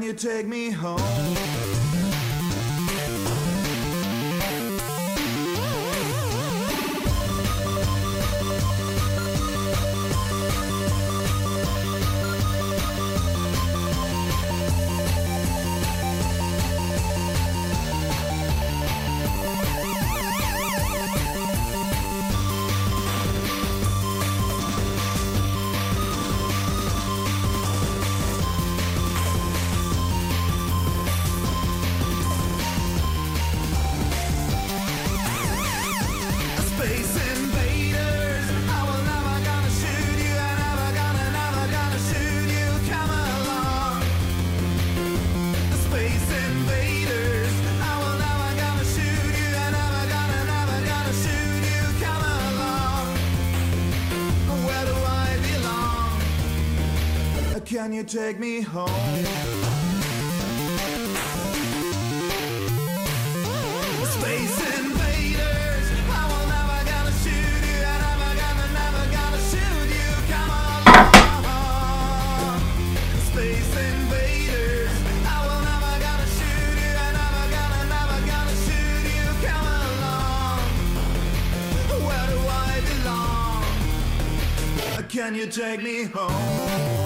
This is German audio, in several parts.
Can you take Can you take me home? Space invaders, I will never gonna shoot you. I never gonna, never gonna shoot you. Come Space invaders, I will never gonna shoot you. I never gonna, never gonna shoot you. Come along, where do I belong? Can you take me home?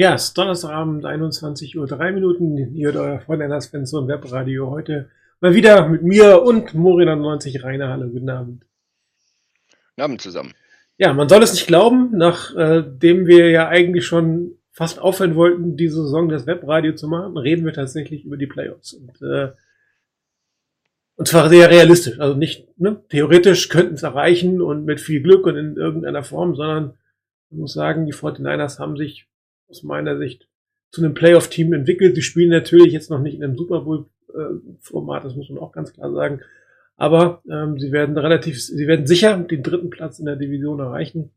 Ja, es ist Donnerstagabend, 21 Uhr, 3 Minuten. Ihr hört euer Frontliners Fans und Webradio heute mal wieder mit mir und Morina90 Rainer. Hallo, guten Abend. Guten Abend zusammen. Ja, man soll es nicht glauben, nachdem wir ja eigentlich schon fast aufhören wollten, diese Saison das Webradio zu machen, reden wir tatsächlich über die Playoffs. Und, äh, und zwar sehr realistisch. Also nicht, ne, theoretisch könnten es erreichen und mit viel Glück und in irgendeiner Form, sondern ich muss sagen, die 49ers haben sich aus meiner Sicht zu einem Playoff-Team entwickelt. Sie spielen natürlich jetzt noch nicht in einem Super Bowl-Format, das muss man auch ganz klar sagen. Aber ähm, sie werden relativ, sie werden sicher den dritten Platz in der Division erreichen.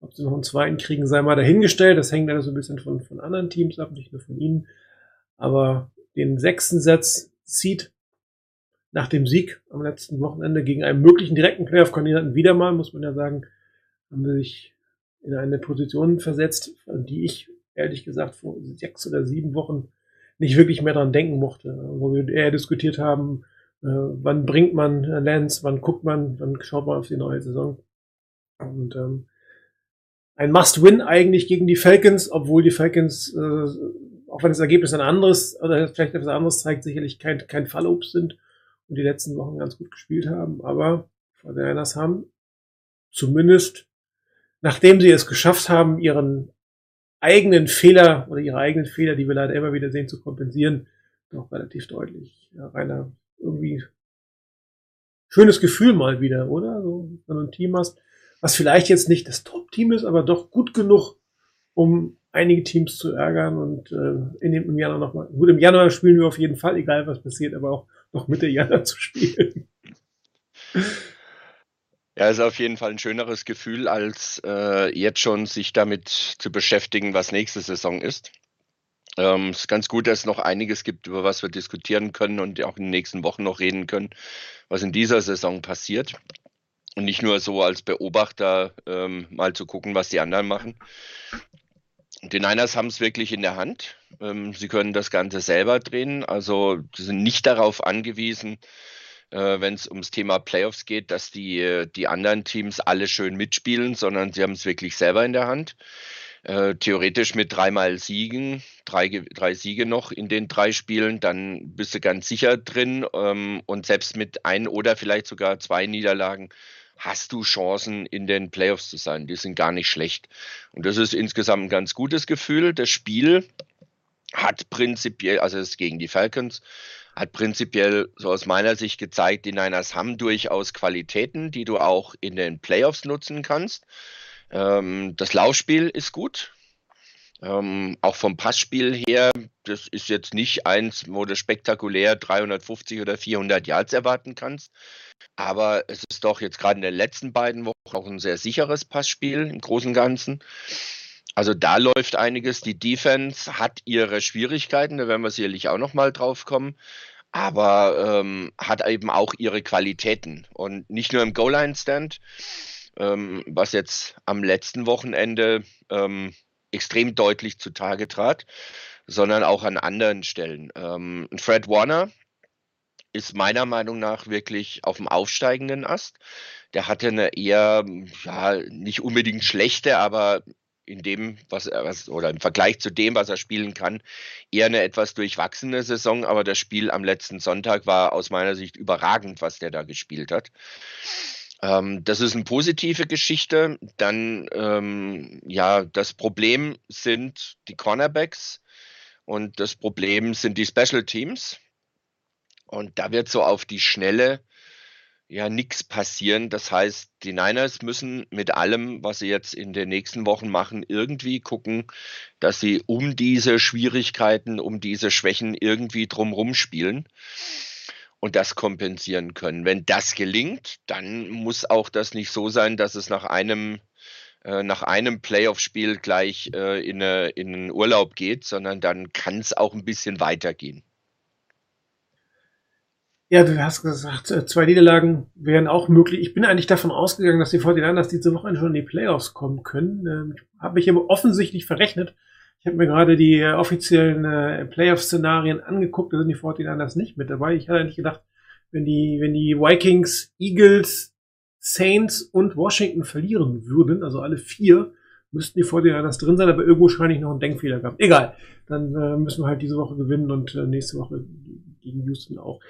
Ob sie noch einen zweiten kriegen, sei mal dahingestellt. Das hängt alles so ein bisschen von, von anderen Teams ab, nicht nur von ihnen. Aber den sechsten Satz zieht nach dem Sieg am letzten Wochenende gegen einen möglichen direkten Playoff-Kandidaten wieder mal, muss man ja sagen, haben sie sich in eine Position versetzt, die ich ehrlich gesagt vor sechs oder sieben Wochen nicht wirklich mehr dran denken mochte, wo wir eher diskutiert haben, äh, wann bringt man Lance, wann guckt man, wann schaut man auf die neue Saison. Und ähm, ein Must-Win eigentlich gegen die Falcons, obwohl die Falcons, äh, auch wenn das Ergebnis ein anderes oder vielleicht etwas anderes zeigt, sicherlich kein, kein Fallobst sind und die letzten Wochen ganz gut gespielt haben. Aber die haben zumindest, nachdem sie es geschafft haben, ihren eigenen Fehler oder ihre eigenen Fehler, die wir leider immer wieder sehen, zu kompensieren, doch relativ deutlich. Ja, Rainer, irgendwie schönes Gefühl mal wieder, oder? So, wenn du ein Team hast, was vielleicht jetzt nicht das Top-Team ist, aber doch gut genug, um einige Teams zu ärgern und äh, in dem, im Januar nochmal. Gut, im Januar spielen wir auf jeden Fall, egal was passiert, aber auch noch Mitte Januar zu spielen. Ja, ist auf jeden Fall ein schöneres Gefühl, als äh, jetzt schon sich damit zu beschäftigen, was nächste Saison ist. Ähm, es ist ganz gut, dass es noch einiges gibt, über was wir diskutieren können und auch in den nächsten Wochen noch reden können, was in dieser Saison passiert. Und nicht nur so als Beobachter ähm, mal zu gucken, was die anderen machen. Die Niners haben es wirklich in der Hand. Ähm, sie können das Ganze selber drehen. Also sie sind nicht darauf angewiesen, äh, wenn es ums Thema Playoffs geht, dass die, die anderen Teams alle schön mitspielen, sondern sie haben es wirklich selber in der Hand. Äh, theoretisch mit dreimal Siegen, drei, drei Siege noch in den drei Spielen, dann bist du ganz sicher drin. Ähm, und selbst mit ein oder vielleicht sogar zwei Niederlagen hast du Chancen, in den Playoffs zu sein. Die sind gar nicht schlecht. Und das ist insgesamt ein ganz gutes Gefühl. Das Spiel hat prinzipiell, also es ist gegen die Falcons, hat prinzipiell so aus meiner Sicht gezeigt, die Niners haben durchaus Qualitäten, die du auch in den Playoffs nutzen kannst. Ähm, das Laufspiel ist gut. Ähm, auch vom Passspiel her, das ist jetzt nicht eins, wo du spektakulär 350 oder 400 Yards erwarten kannst. Aber es ist doch jetzt gerade in den letzten beiden Wochen auch ein sehr sicheres Passspiel im Großen und Ganzen. Also da läuft einiges. Die Defense hat ihre Schwierigkeiten, da werden wir sicherlich auch nochmal drauf kommen, aber ähm, hat eben auch ihre Qualitäten. Und nicht nur im Goal-Line-Stand, ähm, was jetzt am letzten Wochenende ähm, extrem deutlich zutage trat, sondern auch an anderen Stellen. Ähm, Fred Warner ist meiner Meinung nach wirklich auf dem aufsteigenden Ast. Der hatte eine eher, ja, nicht unbedingt schlechte, aber in dem, was er, was, oder im Vergleich zu dem, was er spielen kann, eher eine etwas durchwachsene Saison, aber das Spiel am letzten Sonntag war aus meiner Sicht überragend, was der da gespielt hat. Ähm, das ist eine positive Geschichte. Dann, ähm, ja, das Problem sind die Cornerbacks und das Problem sind die Special Teams. Und da wird so auf die Schnelle ja nichts passieren. Das heißt, die Niners müssen mit allem, was sie jetzt in den nächsten Wochen machen, irgendwie gucken, dass sie um diese Schwierigkeiten, um diese Schwächen irgendwie drumherum spielen und das kompensieren können. Wenn das gelingt, dann muss auch das nicht so sein, dass es nach einem äh, nach einem Playoff-Spiel gleich äh, in, eine, in einen Urlaub geht, sondern dann kann es auch ein bisschen weitergehen. Ja, du hast gesagt, äh, zwei Niederlagen wären auch möglich. Ich bin eigentlich davon ausgegangen, dass die 49ers diese Woche schon in die Playoffs kommen können. Ähm, ich habe mich aber offensichtlich verrechnet. Ich habe mir gerade die äh, offiziellen äh, Playoff-Szenarien angeguckt, da sind die 49ers nicht mit dabei. Ich hatte eigentlich gedacht, wenn die, wenn die Vikings, Eagles, Saints und Washington verlieren würden, also alle vier, müssten die 49ers drin sein, aber irgendwo scheine ich noch einen Denkfehler gehabt. Egal, dann äh, müssen wir halt diese Woche gewinnen und nächste Woche gegen Houston auch.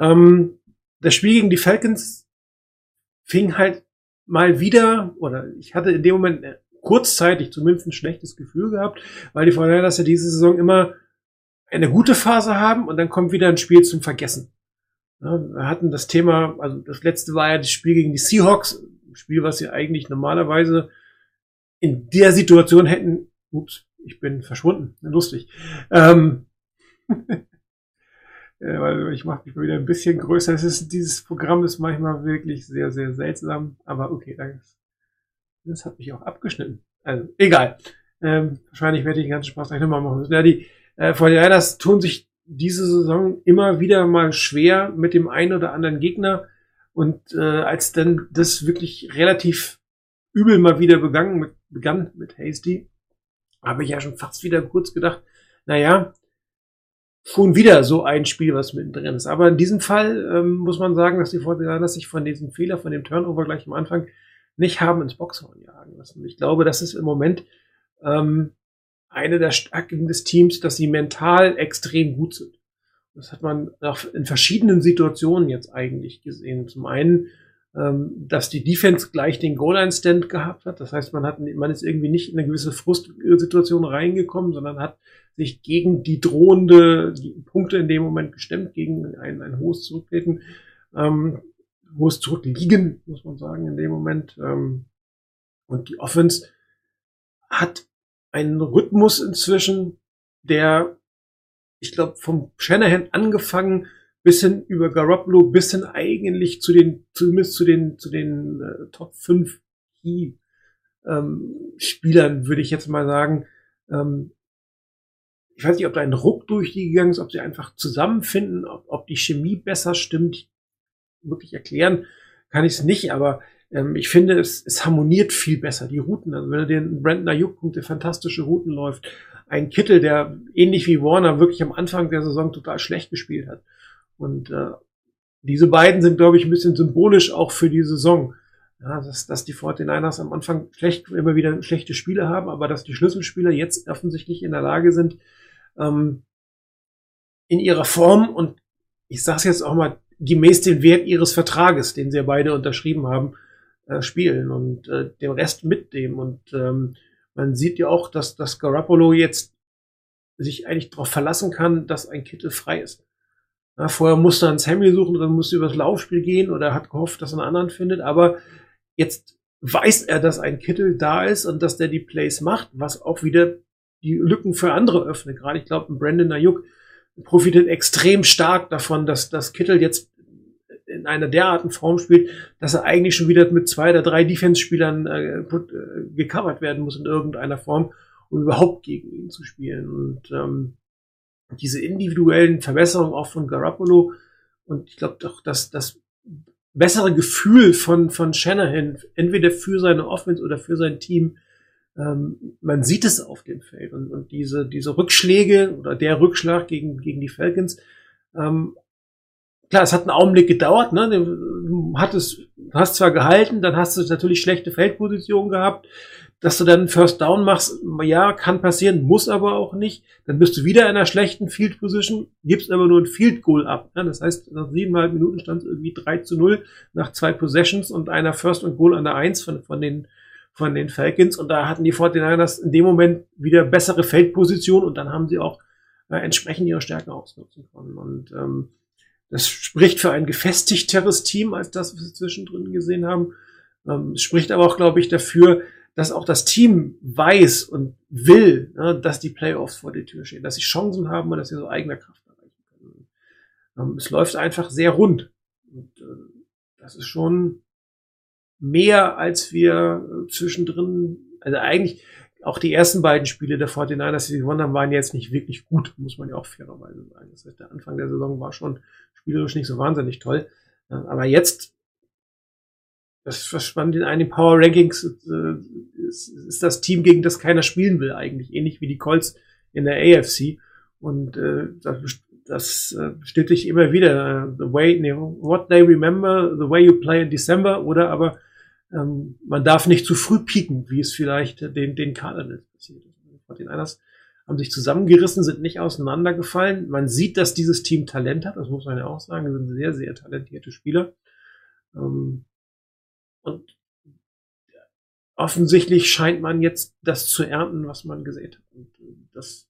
Ähm, das Spiel gegen die Falcons fing halt mal wieder, oder ich hatte in dem Moment äh, kurzzeitig zumindest ein schlechtes Gefühl gehabt, weil die Fortinanders ja diese Saison immer eine gute Phase haben und dann kommt wieder ein Spiel zum Vergessen. Ja, wir hatten das Thema, also das letzte war ja das Spiel gegen die Seahawks, ein Spiel, was sie eigentlich normalerweise in der Situation hätten, ups, ich bin verschwunden, lustig, ähm, äh, weil ich mache mich mal wieder ein bisschen größer. Es ist, dieses Programm ist manchmal wirklich sehr, sehr seltsam, aber okay, das, das hat mich auch abgeschnitten. Also, egal. Ähm, wahrscheinlich werde ich den ganzen Spaß gleich nochmal machen Ja, die äh, 49ers tun sich diese Saison immer wieder mal schwer mit dem einen oder anderen Gegner. Und äh, als dann das wirklich relativ übel mal wieder begangen mit, begann mit Hasty, habe ich ja schon fast wieder kurz gedacht, naja, schon wieder so ein Spiel, was mittendrin ist. Aber in diesem Fall ähm, muss man sagen, dass die Fortinanders sich von diesem Fehler, von dem Turnover gleich am Anfang nicht haben ins Boxhorn jagen lassen. Ich glaube, das ist im Moment ähm, eine der Stärken des Teams, dass sie mental extrem gut sind. Das hat man in verschiedenen Situationen jetzt eigentlich gesehen. Zum einen dass die Defense gleich den Goal-Line-Stand gehabt hat. Das heißt, man hat, man ist irgendwie nicht in eine gewisse Frustsituation reingekommen, sondern hat sich gegen die drohende die Punkte in dem Moment gestemmt, gegen ein, ein hohes Zurücktreten, ähm, hohes Zurückliegen, muss man sagen, in dem Moment. Ähm, und die Offense hat einen Rhythmus inzwischen, der, ich glaube, vom Shanahan angefangen bis hin über Garoppolo, bis hin eigentlich zu den, zumindest zu den, zu den äh, Top 5 Key ähm, Spielern, würde ich jetzt mal sagen. Ähm, ich weiß nicht, ob da ein Ruck durch die gegangen ist, ob sie einfach zusammenfinden, ob, ob die Chemie besser stimmt. Wirklich erklären kann ich es nicht, aber ähm, ich finde, es, es harmoniert viel besser, die Routen. Also wenn du den Brandon Ayuk der fantastische Routen läuft, ein Kittel, der ähnlich wie Warner wirklich am Anfang der Saison total schlecht gespielt hat. Und äh, diese beiden sind, glaube ich, ein bisschen symbolisch auch für die Saison. Ja, dass, dass die 49ers am Anfang schlecht, immer wieder schlechte Spiele haben, aber dass die Schlüsselspieler jetzt offensichtlich in der Lage sind, ähm, in ihrer Form und ich sage es jetzt auch mal gemäß dem Wert ihres Vertrages, den sie ja beide unterschrieben haben, äh, spielen und äh, den Rest mitnehmen. Und ähm, man sieht ja auch, dass, dass Garoppolo jetzt sich eigentlich darauf verlassen kann, dass ein Kittel frei ist. Ja, vorher musste er einen Sammy suchen, dann musste übers Laufspiel gehen oder hat gehofft, dass er einen anderen findet, aber jetzt weiß er, dass ein Kittel da ist und dass der die Plays macht, was auch wieder die Lücken für andere öffnet. Gerade ich glaube, Brandon Ayuk profitiert extrem stark davon, dass, dass Kittel jetzt in einer derartigen Form spielt, dass er eigentlich schon wieder mit zwei oder drei Defense-Spielern äh, äh, gecovert werden muss in irgendeiner Form, um überhaupt gegen ihn zu spielen. Und ähm, diese individuellen Verbesserungen auch von Garoppolo und ich glaube doch, dass das bessere Gefühl von, von Shanahan, entweder für seine Offense oder für sein Team, ähm, man sieht es auf dem Feld. Und, und diese, diese Rückschläge oder der Rückschlag gegen, gegen die Falcons ähm, klar, es hat einen Augenblick gedauert, ne? Du hattest, hast zwar gehalten, dann hast du natürlich schlechte Feldposition gehabt, dass du dann First Down machst, ja, kann passieren, muss aber auch nicht. Dann bist du wieder in einer schlechten Field Position, gibst aber nur ein Field Goal ab. Ne? Das heißt, nach siebeneinhalb Minuten stand es irgendwie 3 zu 0 nach zwei Possessions und einer First und Goal an der Eins von, von den, von den Falcons. Und da hatten die 49ers in dem Moment wieder bessere Feldposition und dann haben sie auch äh, entsprechend ihre Stärken ausnutzen können. Und ähm, das spricht für ein gefestigteres Team als das, was wir zwischendrin gesehen haben. Ähm, spricht aber auch, glaube ich, dafür, dass auch das Team weiß und will, ne, dass die Playoffs vor der Tür stehen, dass sie Chancen haben und dass sie so eigener Kraft erreichen können. Ähm, es läuft einfach sehr rund. Und äh, das ist schon mehr, als wir äh, zwischendrin, also eigentlich, auch die ersten beiden Spiele der 49ers, die gewonnen haben, waren jetzt nicht wirklich gut, muss man ja auch fairerweise sagen. Das heißt, der Anfang der Saison war schon spielerisch nicht so wahnsinnig toll. Aber jetzt, das verschwand in einem Power Rankings, äh, ist, ist das Team, gegen das keiner spielen will eigentlich, ähnlich wie die Colts in der AFC. Und äh, das, das äh, bestätigt immer wieder, the way, nee, what they remember, the way you play in December, oder aber ähm, man darf nicht zu früh pieken, wie es vielleicht den, den Cardinals passiert ist. Den Einers haben sich zusammengerissen, sind nicht auseinandergefallen. Man sieht, dass dieses Team Talent hat, das muss man ja auch sagen, das sind sehr, sehr talentierte Spieler. Ähm, und offensichtlich scheint man jetzt das zu ernten, was man gesehen hat. Und äh, das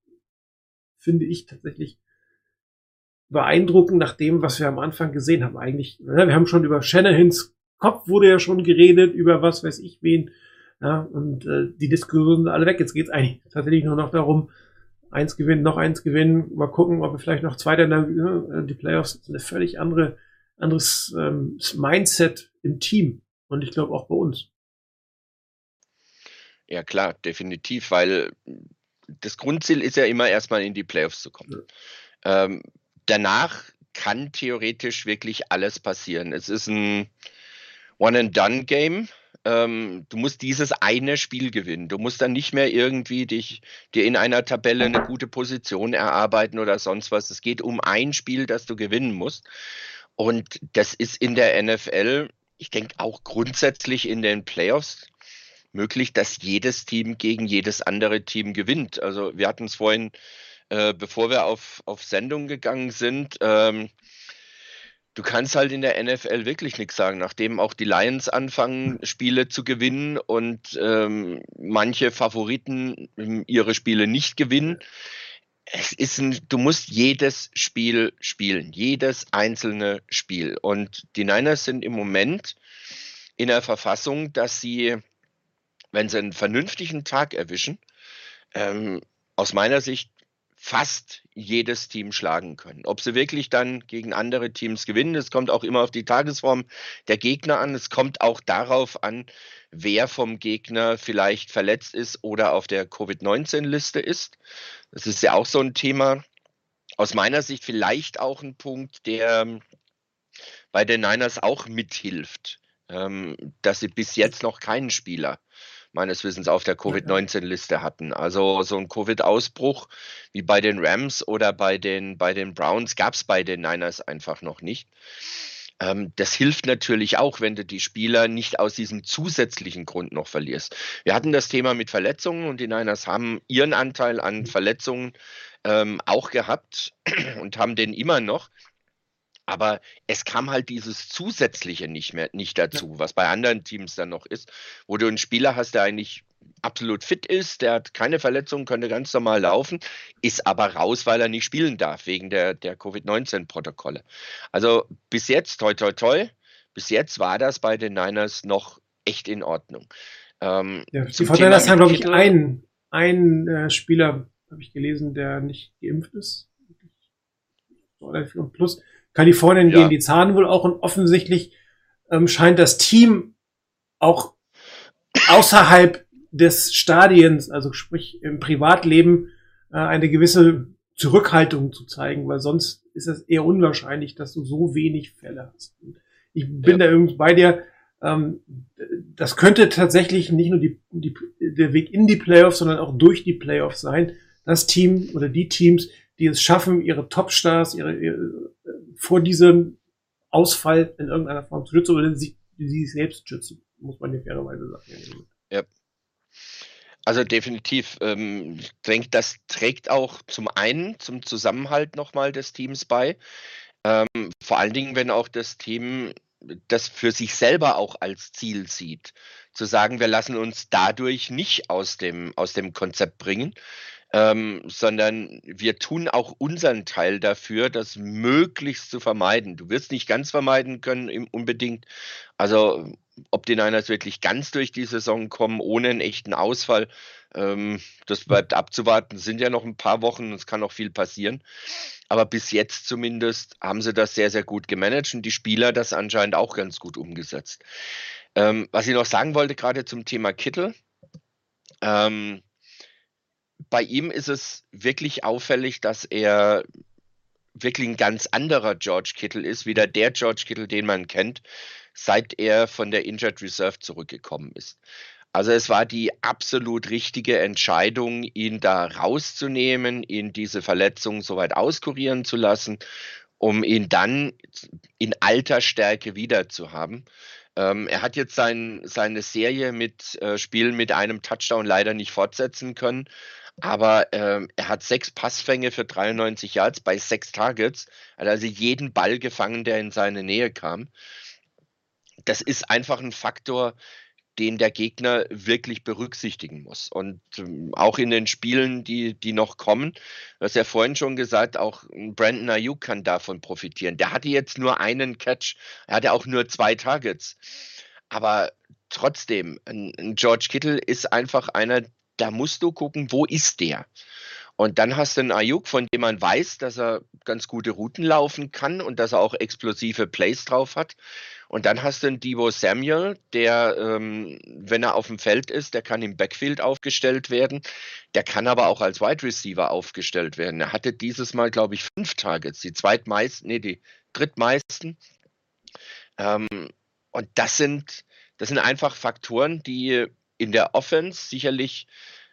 finde ich tatsächlich beeindruckend nach dem, was wir am Anfang gesehen haben. Eigentlich, ne, wir haben schon über Shanahans Kopf wurde ja schon geredet, über was weiß ich wen. Ja, und äh, die Diskussionen sind alle weg. Jetzt geht es eigentlich tatsächlich nur noch darum, eins gewinnen, noch eins gewinnen, mal gucken, ob wir vielleicht noch Zweiter in der, äh, die Playoffs sind eine völlig andere, anderes ähm, Mindset im Team. Und ich glaube auch bei uns. Ja, klar, definitiv, weil das Grundziel ist ja immer erstmal in die Playoffs zu kommen. Ja. Ähm, danach kann theoretisch wirklich alles passieren. Es ist ein One-and-Done-Game. Ähm, du musst dieses eine Spiel gewinnen. Du musst dann nicht mehr irgendwie dich dir in einer Tabelle eine gute Position erarbeiten oder sonst was. Es geht um ein Spiel, das du gewinnen musst. Und das ist in der NFL, ich denke auch grundsätzlich in den Playoffs möglich, dass jedes Team gegen jedes andere Team gewinnt. Also wir hatten es vorhin, äh, bevor wir auf, auf Sendung gegangen sind, ähm, du kannst halt in der NFL wirklich nichts sagen, nachdem auch die Lions anfangen, Spiele zu gewinnen und ähm, manche Favoriten ähm, ihre Spiele nicht gewinnen. Es ist ein, du musst jedes Spiel spielen, jedes einzelne Spiel. Und die Niners sind im Moment in der Verfassung, dass sie, wenn sie einen vernünftigen Tag erwischen, ähm, aus meiner Sicht fast jedes Team schlagen können. Ob sie wirklich dann gegen andere Teams gewinnen, es kommt auch immer auf die Tagesform der Gegner an. Es kommt auch darauf an, wer vom Gegner vielleicht verletzt ist oder auf der Covid-19-Liste ist. Das ist ja auch so ein Thema. Aus meiner Sicht vielleicht auch ein Punkt, der ähm, bei den Niners auch mithilft, ähm, dass sie bis jetzt noch keinen Spieler meines Wissens auf der Covid-19-Liste hatten. Also so ein Covid-Ausbruch wie bei den Rams oder bei den, bei den Browns gab es bei den Niners einfach noch nicht. Ähm, das hilft natürlich auch, wenn du die Spieler nicht aus diesem zusätzlichen Grund noch verlierst. Wir hatten das Thema mit Verletzungen und die Niners haben ihren Anteil an Verletzungen ähm, auch gehabt und haben den immer noch. Aber es kam halt dieses Zusätzliche nicht mehr nicht dazu, ja. was bei anderen Teams dann noch ist, wo du einen Spieler hast, der eigentlich absolut fit ist, der hat keine Verletzungen, könnte ganz normal laufen, ist aber raus, weil er nicht spielen darf, wegen der, der Covid-19-Protokolle. Also bis jetzt, toi toi toi, bis jetzt war das bei den Niners noch echt in Ordnung. Ähm, ja, die Fortiners haben, glaube ich, einen, einen äh, Spieler, habe ich gelesen, der nicht geimpft ist. Plus Kalifornien ja. gehen die Zahlen wohl auch und offensichtlich ähm, scheint das Team auch außerhalb des Stadiens, also sprich im Privatleben, äh, eine gewisse Zurückhaltung zu zeigen, weil sonst ist es eher unwahrscheinlich, dass du so wenig Fälle hast. Ich bin ja. da irgendwie bei dir. Ähm, das könnte tatsächlich nicht nur die, die, der Weg in die Playoffs, sondern auch durch die Playoffs sein. Das Team oder die Teams, die es schaffen, ihre Topstars, ihre, ihre vor diesem Ausfall in irgendeiner Form zu schützen oder sie, sie selbst schützen, muss man ja fairerweise sagen. Ja. Also definitiv. Ähm, ich denke, das trägt auch zum einen zum Zusammenhalt nochmal des Teams bei. Ähm, vor allen Dingen, wenn auch das Team das für sich selber auch als Ziel sieht. Zu sagen, wir lassen uns dadurch nicht aus dem, aus dem Konzept bringen, ähm, sondern wir tun auch unseren Teil dafür, das möglichst zu vermeiden. Du wirst nicht ganz vermeiden können unbedingt. Also ob die Niners wirklich ganz durch die Saison kommen, ohne einen echten Ausfall, ähm, das bleibt abzuwarten. Es sind ja noch ein paar Wochen, es kann noch viel passieren. Aber bis jetzt zumindest haben sie das sehr, sehr gut gemanagt und die Spieler das anscheinend auch ganz gut umgesetzt. Ähm, was ich noch sagen wollte, gerade zum Thema Kittel. Ähm, bei ihm ist es wirklich auffällig, dass er wirklich ein ganz anderer George Kittle ist, wieder der George Kittle, den man kennt, seit er von der Injured Reserve zurückgekommen ist. Also es war die absolut richtige Entscheidung, ihn da rauszunehmen, ihn diese Verletzung soweit auskurieren zu lassen, um ihn dann in alter Stärke wieder zu haben. Ähm, er hat jetzt sein, seine Serie mit äh, Spielen mit einem Touchdown leider nicht fortsetzen können, aber ähm, er hat sechs Passfänge für 93 Yards bei sechs Targets. Hat also jeden Ball gefangen, der in seine Nähe kam. Das ist einfach ein Faktor, den der Gegner wirklich berücksichtigen muss. Und ähm, auch in den Spielen, die, die noch kommen, du hast ja vorhin schon gesagt, auch Brandon Ayuk kann davon profitieren. Der hatte jetzt nur einen Catch, er hatte auch nur zwei Targets. Aber trotzdem, ein, ein George Kittle ist einfach einer, da musst du gucken, wo ist der? Und dann hast du einen Ayuk, von dem man weiß, dass er ganz gute Routen laufen kann und dass er auch explosive Plays drauf hat. Und dann hast du einen Divo Samuel, der, ähm, wenn er auf dem Feld ist, der kann im Backfield aufgestellt werden. Der kann aber auch als Wide Receiver aufgestellt werden. Er hatte dieses Mal, glaube ich, fünf Targets, die zweitmeisten, nee, die drittmeisten. Ähm, und das sind, das sind einfach Faktoren, die in der Offense sicherlich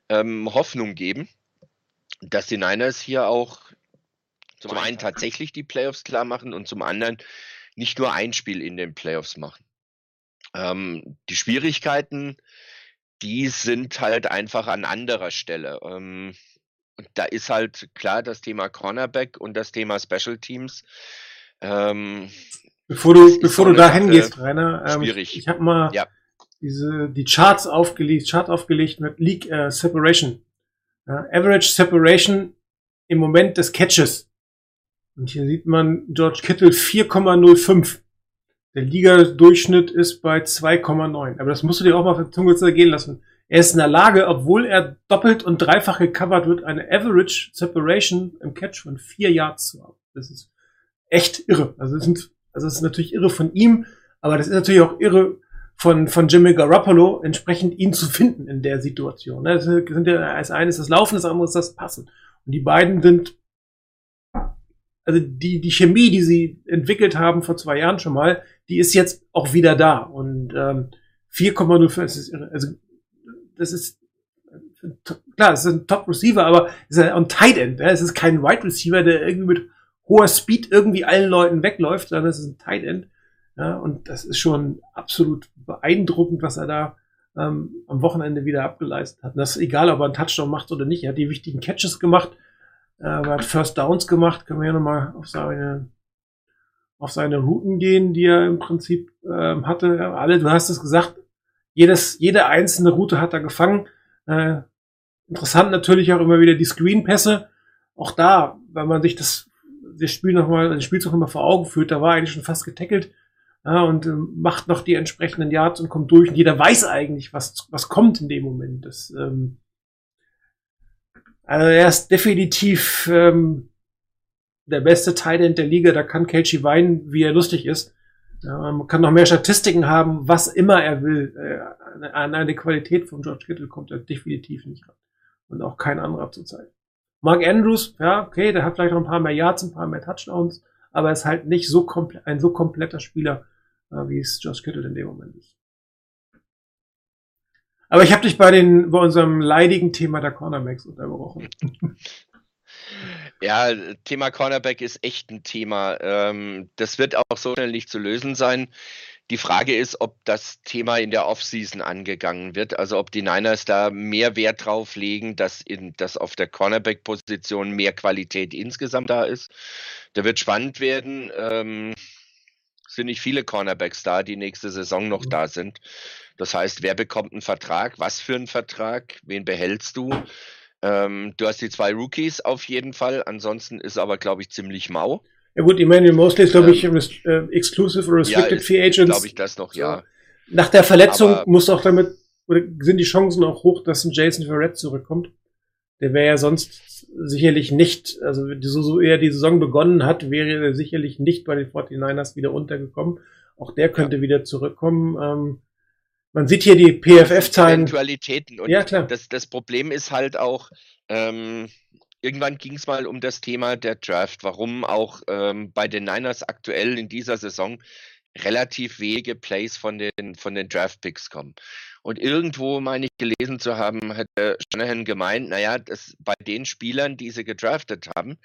ähm, Hoffnung geben, dass die Niners hier auch zum, zum einen tatsächlich die Playoffs klar machen und zum anderen nicht nur ein Spiel in den Playoffs machen. Ähm, die Schwierigkeiten, die sind halt einfach an anderer Stelle. Ähm, und da ist halt klar das Thema Cornerback und das Thema Special Teams. Ähm, Bevor du, bevor du da hingehst, Rainer, ähm, schwierig. ich habe mal ja. Diese, die Charts aufgelegt, Chart aufgelegt mit League äh, Separation. Ja, Average Separation im Moment des Catches. Und hier sieht man George Kittle 4,05. Der Liga-Durchschnitt ist bei 2,9. Aber das musst du dir auch mal für die Zunge zergehen lassen. Er ist in der Lage, obwohl er doppelt und dreifach gecovert wird, eine Average Separation im Catch von vier Yards zu haben. Das ist echt irre. Also das, sind, also das ist natürlich irre von ihm, aber das ist natürlich auch irre von, von Jimmy Garoppolo, entsprechend ihn zu finden in der Situation. Das sind ja, als eines das Laufen, das andere ist das Passen. Und die beiden sind, also die, die Chemie, die sie entwickelt haben vor zwei Jahren schon mal, die ist jetzt auch wieder da. Und ähm, 4,05 ist irre. Also das ist klar, es ist ein Top Receiver, aber es ist ein Tight End. Es ist kein Wide Receiver, der irgendwie mit hoher Speed irgendwie allen Leuten wegläuft, sondern es ist ein Tight End. Ja, und das ist schon absolut beeindruckend, was er da ähm, am Wochenende wieder abgeleistet hat. Und das ist egal, ob er einen Touchdown macht oder nicht. Er hat die wichtigen Catches gemacht, äh, er hat First Downs gemacht. Können wir ja nochmal auf seine auf seine Routen gehen, die er im Prinzip ähm, hatte. Ja, alle, du hast es gesagt, jedes, jede einzelne Route hat er gefangen. Äh, interessant natürlich auch immer wieder die Screen-Pässe. Auch da, wenn man sich das, das Spiel nochmal, das Spielzug nochmal vor Augen führt, da war er eigentlich schon fast getackelt. Ja, und äh, macht noch die entsprechenden Yards und kommt durch. Und jeder weiß eigentlich, was, was kommt in dem Moment. Das, ähm, also er ist definitiv ähm, der beste Tight der Liga. Da kann Kelchi weinen, wie er lustig ist. Ja, man kann noch mehr Statistiken haben, was immer er will. Äh, an eine Qualität von George Kittle kommt er definitiv nicht ran. Und auch kein anderer zurzeit. Mark Andrews, ja, okay, der hat vielleicht noch ein paar mehr Yards, ein paar mehr Touchdowns, aber ist halt nicht so ein so kompletter Spieler, wie es George Kittle in dem Moment ist. Aber ich habe dich bei den bei unserem leidigen Thema der Cornerbacks unterbrochen. Ja, Thema Cornerback ist echt ein Thema. Ähm, das wird auch so schnell nicht zu lösen sein. Die Frage ist, ob das Thema in der Offseason angegangen wird, also ob die Niners da mehr Wert drauf legen, dass, in, dass auf der Cornerback-Position mehr Qualität insgesamt da ist. Da wird spannend werden. Ähm, sind nicht viele Cornerbacks da, die nächste Saison noch mhm. da sind. Das heißt, wer bekommt einen Vertrag? Was für einen Vertrag? Wen behältst du? Ähm, du hast die zwei Rookies auf jeden Fall. Ansonsten ist aber, glaube ich, ziemlich mau. Ja gut, Emmanuel Mosley ist, glaube ich, ähm, äh, Exclusive oder Restricted ja, Free Agents. glaube ich das noch, ja. Nach der Verletzung aber, muss auch damit, oder sind die Chancen auch hoch, dass ein Jason Verrett zurückkommt. Der wäre ja sonst sicherlich nicht, also so, so er die Saison begonnen hat, wäre er sicherlich nicht bei den 49ers wieder untergekommen. Auch der könnte ja. wieder zurückkommen. Ähm, man sieht hier die PFF-Zahlen. Eventualitäten. Und ja, klar. Das, das Problem ist halt auch, ähm, irgendwann ging es mal um das Thema der Draft, warum auch ähm, bei den Niners aktuell in dieser Saison relativ wenige Plays von den, von den Draft-Picks kommen. Und irgendwo, meine ich, gelesen zu haben, hat Shanahan gemeint, naja, das, bei den Spielern, die sie gedraftet haben,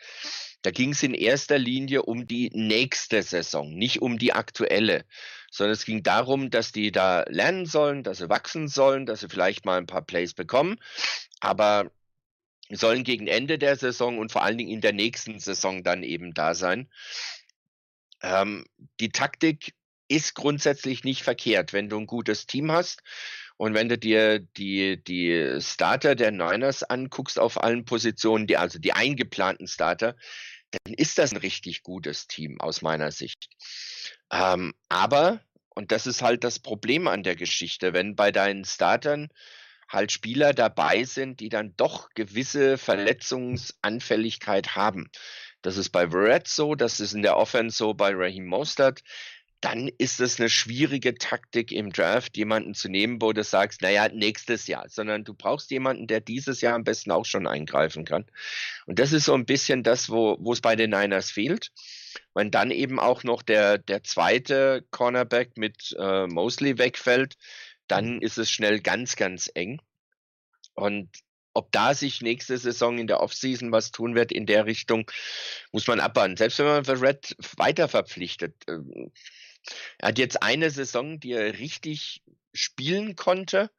da ging es in erster Linie um die nächste Saison, nicht um die aktuelle. Sondern es ging darum, dass die da lernen sollen, dass sie wachsen sollen, dass sie vielleicht mal ein paar Plays bekommen, aber sollen gegen Ende der Saison und vor allen Dingen in der nächsten Saison dann eben da sein. Ähm, die Taktik ist grundsätzlich nicht verkehrt, wenn du ein gutes Team hast und wenn du dir die, die Starter der Niners anguckst auf allen Positionen, die, also die eingeplanten Starter, dann ist das ein richtig gutes Team aus meiner Sicht. Ähm, aber, und das ist halt das Problem an der Geschichte, wenn bei deinen Startern halt Spieler dabei sind, die dann doch gewisse Verletzungsanfälligkeit haben. Das ist bei Verrett so, das ist in der Offense so bei Raheem Mostert dann ist es eine schwierige Taktik im Draft, jemanden zu nehmen, wo du sagst, naja, nächstes Jahr, sondern du brauchst jemanden, der dieses Jahr am besten auch schon eingreifen kann. Und das ist so ein bisschen das, wo, wo es bei den Niners fehlt. Wenn dann eben auch noch der, der zweite Cornerback mit äh, Mosley wegfällt, dann ist es schnell ganz, ganz eng. Und ob da sich nächste Saison in der Offseason was tun wird in der Richtung, muss man abwarten. Selbst wenn man Red weiter verpflichtet, ähm, er hat jetzt eine Saison, die er richtig spielen konnte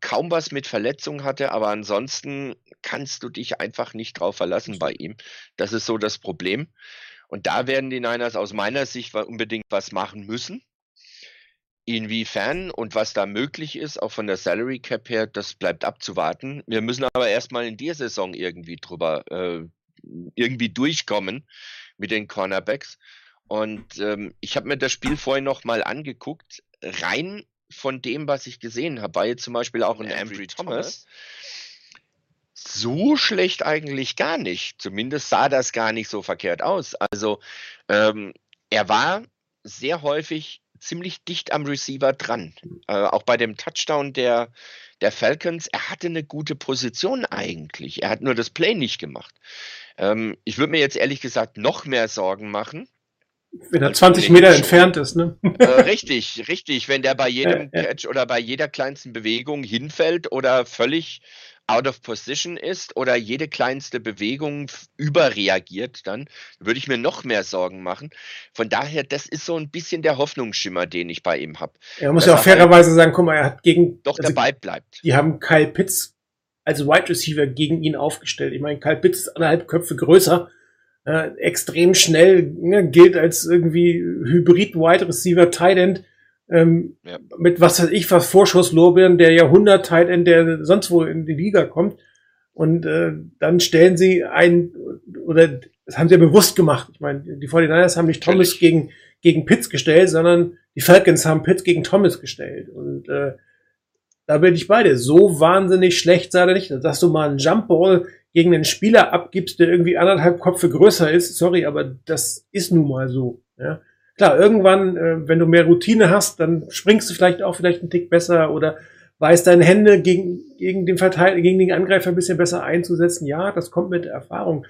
kaum was mit Verletzungen hatte, aber ansonsten kannst du dich einfach nicht drauf verlassen bei ihm. Das ist so das Problem. Und da werden die Niners aus meiner Sicht unbedingt was machen müssen. Inwiefern und was da möglich ist, auch von der Salary Cap her, das bleibt abzuwarten. Wir müssen aber erstmal in der Saison irgendwie drüber, äh, irgendwie durchkommen mit den Cornerbacks. Und ähm, ich habe mir das Spiel vorhin noch mal angeguckt. Rein von dem, was ich gesehen habe, war jetzt zum Beispiel auch ein Ambry Thomas. So schlecht eigentlich gar nicht. Zumindest sah das gar nicht so verkehrt aus. Also ähm, er war sehr häufig ziemlich dicht am Receiver dran. Äh, auch bei dem Touchdown der, der Falcons, er hatte eine gute Position eigentlich. Er hat nur das Play nicht gemacht. Ähm, ich würde mir jetzt ehrlich gesagt noch mehr Sorgen machen. Wenn er 20 Meter entfernt ist, ne? Äh, richtig, richtig. Wenn der bei jedem ja, ja. Catch oder bei jeder kleinsten Bewegung hinfällt oder völlig out of position ist oder jede kleinste Bewegung überreagiert, dann würde ich mir noch mehr Sorgen machen. Von daher, das ist so ein bisschen der Hoffnungsschimmer, den ich bei ihm habe. Er muss ja auch fairerweise sagen, guck mal, er hat gegen... Doch also, dabei bleibt. Die haben Kyle Pitts als Wide Receiver gegen ihn aufgestellt. Ich meine, Kyle Pitts ist anderthalb Köpfe größer, äh, extrem schnell, ne, gilt als irgendwie Hybrid Wide Receiver Tight End ähm, ja. mit was weiß ich was Vorschusslorbeeren der Jahrhundert Tight End, der sonst wo in die Liga kommt. Und äh, dann stellen sie ein, oder das haben sie ja bewusst gemacht. Ich meine, die 49ers haben nicht Thomas gegen, gegen Pitts gestellt, sondern die Falcons haben Pitts gegen Thomas gestellt. Und äh, da bin ich bei dir. So wahnsinnig schlecht sah er nicht. Dass du mal einen Jumpball gegen einen Spieler abgibst, der irgendwie anderthalb Kopfe größer ist, sorry, aber das ist nun mal so. Ja? Klar, irgendwann, äh, wenn du mehr Routine hast, dann springst du vielleicht auch vielleicht einen Tick besser oder weißt deine Hände gegen, gegen den Verteidiger, gegen den Angreifer ein bisschen besser einzusetzen. Ja, das kommt mit Erfahrung.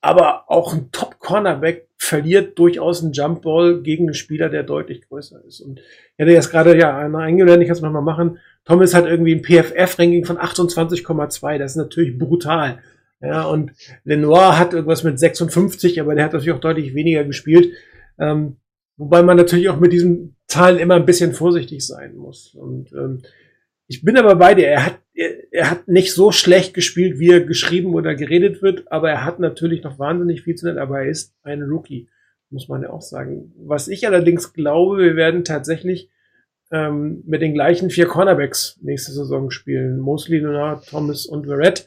Aber auch ein Top-Cornerback verliert durchaus einen Jumpball gegen einen Spieler, der deutlich größer ist. Und ich hatte jetzt gerade ja einer eingelernt, ich kann es nochmal machen. Thomas hat irgendwie ein PFF-Ranking von 28,2. Das ist natürlich brutal. Ja, und Lenoir hat irgendwas mit 56, aber der hat natürlich auch deutlich weniger gespielt. Ähm, Wobei man natürlich auch mit diesen Zahlen immer ein bisschen vorsichtig sein muss. Und ähm, ich bin aber bei dir. Er hat, er, hat nicht so schlecht gespielt, wie er geschrieben oder geredet wird, aber er hat natürlich noch wahnsinnig viel zu nennen, aber er ist ein Rookie, muss man ja auch sagen. Was ich allerdings glaube, wir werden tatsächlich ähm, mit den gleichen vier Cornerbacks nächste Saison spielen. Mosley, Leonard, Thomas und Verrett.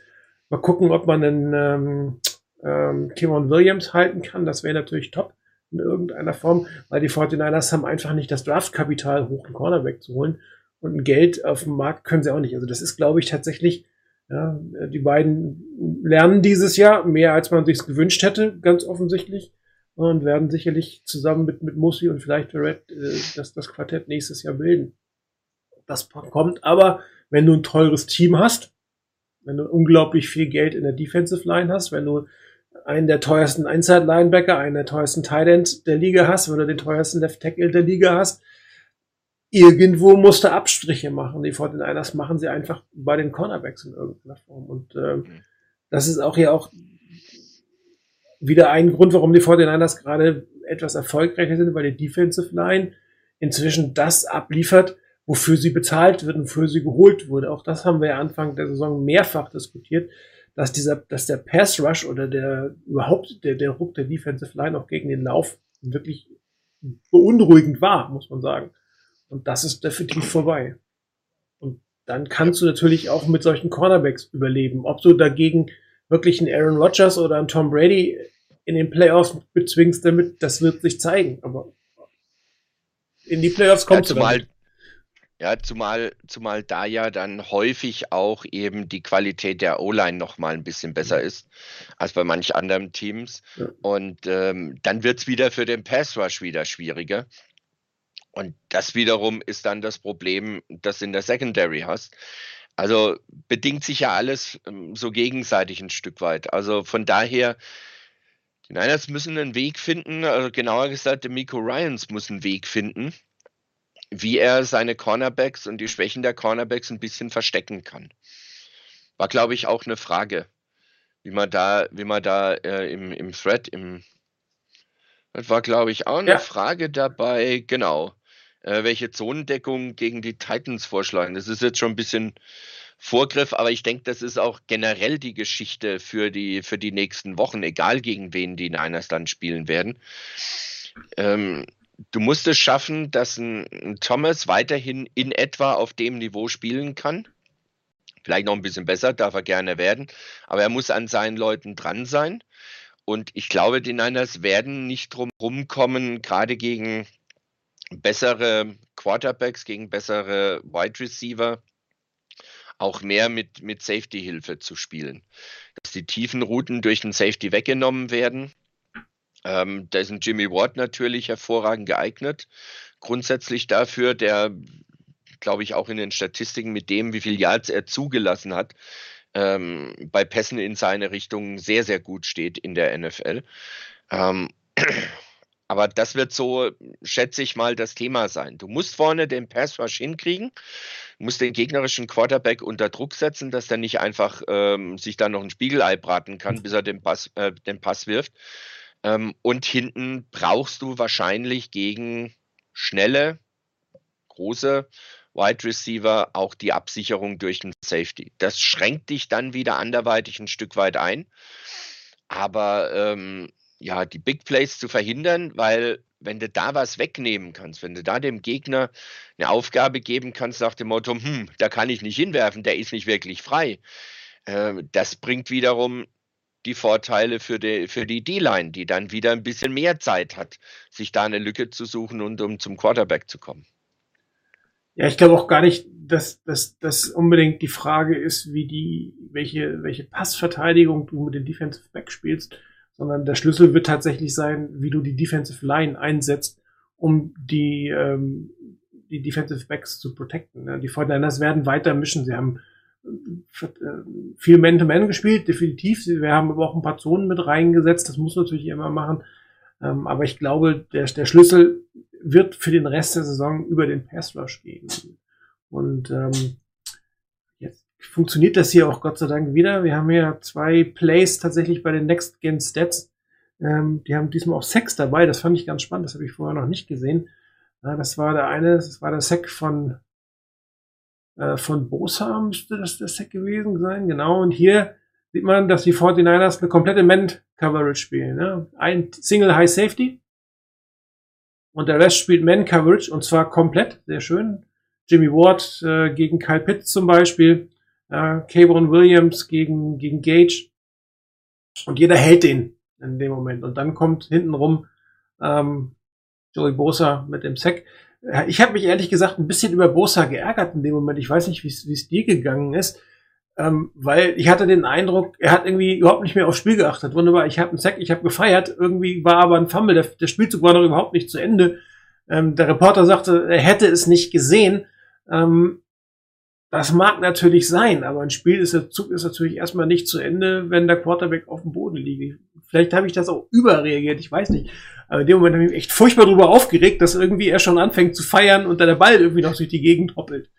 Mal gucken, ob man einen ähm, ähm, Kevon Williams halten kann. Das wäre natürlich top in irgendeiner Form, weil die 49ers haben einfach nicht das Draftkapital, hoch einen Cornerback zu holen. Und Geld auf dem Markt können sie auch nicht. Also das ist, glaube ich, tatsächlich, ja, die beiden lernen dieses Jahr mehr, als man sich gewünscht hätte, ganz offensichtlich. Und werden sicherlich zusammen mit, mit Mussi und vielleicht Red äh, das, das Quartett nächstes Jahr bilden. Das kommt aber, wenn du ein teures Team hast, wenn du unglaublich viel Geld in der Defensive Line hast, wenn du einen der teuersten Inside Linebacker, einen der teuersten Tight der Liga hast, wenn du den teuersten Left Tackle der Liga hast, irgendwo musst du Abstriche machen. Die 49ers machen sie einfach bei den Cornerbacks in irgendeiner Form. Und ähm, das ist auch hier auch wieder ein Grund, warum die 49ers gerade etwas erfolgreicher sind, weil die Defensive Line inzwischen das abliefert, wofür sie bezahlt wird und wofür sie geholt wurde. Auch das haben wir ja Anfang der Saison mehrfach diskutiert dass dieser, dass der Pass Rush oder der überhaupt der, der Ruck der Defensive Line auch gegen den Lauf wirklich beunruhigend war, muss man sagen. Und das ist definitiv vorbei. Und dann kannst du natürlich auch mit solchen Cornerbacks überleben. Ob du dagegen wirklich einen Aaron Rodgers oder einen Tom Brady in den Playoffs bezwingst damit, das wird sich zeigen. Aber in die Playoffs kommt ja, zumal, ja, zumal, zumal da ja dann häufig auch eben die Qualität der O-Line noch mal ein bisschen besser ist als bei manch anderen Teams. Ja. Und ähm, dann wird es wieder für den Pass Rush wieder schwieriger. Und das wiederum ist dann das Problem, das du in der Secondary hast. Also bedingt sich ja alles ähm, so gegenseitig ein Stück weit. Also von daher, die Niners müssen einen Weg finden, also genauer gesagt, der Miko Ryans muss einen Weg finden, wie er seine Cornerbacks und die Schwächen der Cornerbacks ein bisschen verstecken kann. War, glaube ich, auch eine Frage, wie man da, wie man da äh, im, im Thread, im das war, glaube ich, auch eine ja. Frage dabei, genau. Äh, welche Zonendeckung gegen die Titans vorschlagen. Das ist jetzt schon ein bisschen Vorgriff, aber ich denke, das ist auch generell die Geschichte für die, für die nächsten Wochen, egal gegen wen die Niners dann spielen werden. Ähm, du musst es schaffen, dass ein, ein Thomas weiterhin in etwa auf dem Niveau spielen kann. Vielleicht noch ein bisschen besser, darf er gerne werden. Aber er muss an seinen Leuten dran sein. Und ich glaube, die Niners werden nicht drum rumkommen, gerade gegen bessere Quarterbacks, gegen bessere Wide Receiver, auch mehr mit, mit Safety-Hilfe zu spielen. Dass die tiefen Routen durch den Safety weggenommen werden. Ähm, da ist ein Jimmy Ward natürlich hervorragend geeignet. Grundsätzlich dafür, der, glaube ich, auch in den Statistiken mit dem, wie viel Yards er zugelassen hat, ähm, bei Pässen in seine Richtung sehr, sehr gut steht in der NFL. Ähm, aber das wird so, schätze ich mal, das Thema sein. Du musst vorne den Pass Rush hinkriegen, musst den gegnerischen Quarterback unter Druck setzen, dass der nicht einfach ähm, sich da noch ein Spiegelei braten kann, bis er den Pass, äh, den Pass wirft. Ähm, und hinten brauchst du wahrscheinlich gegen schnelle, große Wide Receiver auch die Absicherung durch den Safety. Das schränkt dich dann wieder anderweitig ein Stück weit ein. Aber ähm, ja, die Big Plays zu verhindern, weil wenn du da was wegnehmen kannst, wenn du da dem Gegner eine Aufgabe geben kannst nach dem Motto, hm, da kann ich nicht hinwerfen, der ist nicht wirklich frei, äh, das bringt wiederum die Vorteile für die, für D-Line, die dann wieder ein bisschen mehr Zeit hat, sich da eine Lücke zu suchen und um zum Quarterback zu kommen. Ja, ich glaube auch gar nicht, dass, dass dass unbedingt die Frage ist, wie die, welche, welche Passverteidigung du mit dem Defensive Back spielst, sondern der Schlüssel wird tatsächlich sein, wie du die Defensive Line einsetzt, um die, ähm, die Defensive Backs zu protecten. Ne? Die Fortinanders werden weiter mischen. Sie haben äh, viel Man-to-Man -Man gespielt, definitiv. Wir haben aber auch ein paar Zonen mit reingesetzt. Das muss natürlich immer machen. Ähm, aber ich glaube, der, der Schlüssel wird für den Rest der Saison über den Pass Rush gehen. Und ähm, funktioniert das hier auch Gott sei Dank wieder. Wir haben hier zwei Plays tatsächlich bei den Next Gen Stats. Ähm, die haben diesmal auch Sex dabei. Das fand ich ganz spannend. Das habe ich vorher noch nicht gesehen. Ja, das war der eine, das war der Sack von äh, von Bosa müsste das der Sack gewesen sein. Genau. Und hier sieht man, dass die 49ers eine komplette Man-Coverage spielen. Ne? Ein Single High Safety und der Rest spielt Man-Coverage und zwar komplett, sehr schön. Jimmy Ward äh, gegen Kyle Pitts zum Beispiel, äh, Kayvon Williams gegen, gegen Gage. Und jeder hält den in dem Moment. Und dann kommt hintenrum ähm, Joey Bosa mit dem Sack. Ich habe mich ehrlich gesagt ein bisschen über Bosa geärgert in dem Moment. Ich weiß nicht, wie es dir gegangen ist. Ähm, weil ich hatte den Eindruck, er hat irgendwie überhaupt nicht mehr aufs Spiel geachtet. Wunderbar, ich habe einen Sack, ich habe gefeiert. Irgendwie war aber ein Fumble, der, der Spielzug war noch überhaupt nicht zu Ende. Ähm, der Reporter sagte, er hätte es nicht gesehen. Ähm, das mag natürlich sein, aber ein Spiel ist der Zug ist natürlich erstmal nicht zu Ende, wenn der Quarterback auf dem Boden liegt. Vielleicht habe ich das auch überreagiert, ich weiß nicht. Aber in dem Moment habe ich mich echt furchtbar darüber aufgeregt, dass irgendwie er schon anfängt zu feiern und dann der Ball irgendwie noch durch die Gegend hoppelt.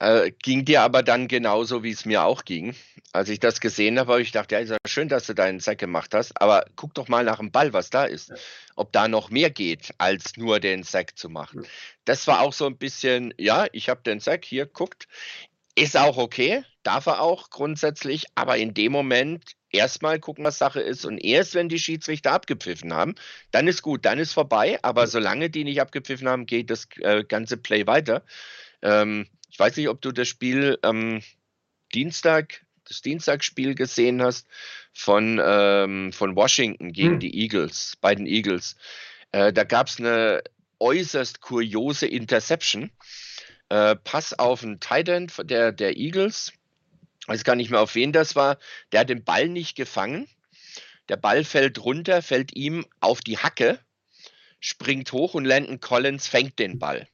Äh, ging dir aber dann genauso, wie es mir auch ging. Als ich das gesehen habe, habe ich gedacht, ja, ist ja schön, dass du deinen Sack gemacht hast, aber guck doch mal nach dem Ball, was da ist. Ob da noch mehr geht, als nur den Sack zu machen. Das war auch so ein bisschen, ja, ich habe den Sack hier, guckt. Ist auch okay, darf er auch grundsätzlich, aber in dem Moment erstmal gucken, was Sache ist. Und erst wenn die Schiedsrichter abgepfiffen haben, dann ist gut, dann ist vorbei. Aber solange die nicht abgepfiffen haben, geht das äh, ganze Play weiter. Ähm, ich weiß nicht, ob du das Spiel am Dienstag, das Dienstagsspiel gesehen hast von, ähm, von Washington gegen hm. die Eagles, bei den Eagles. Äh, da gab es eine äußerst kuriose Interception. Äh, Pass auf einen Tight End der, der Eagles. Ich weiß gar nicht mehr, auf wen das war. Der hat den Ball nicht gefangen. Der Ball fällt runter, fällt ihm auf die Hacke, springt hoch und Landon Collins fängt den Ball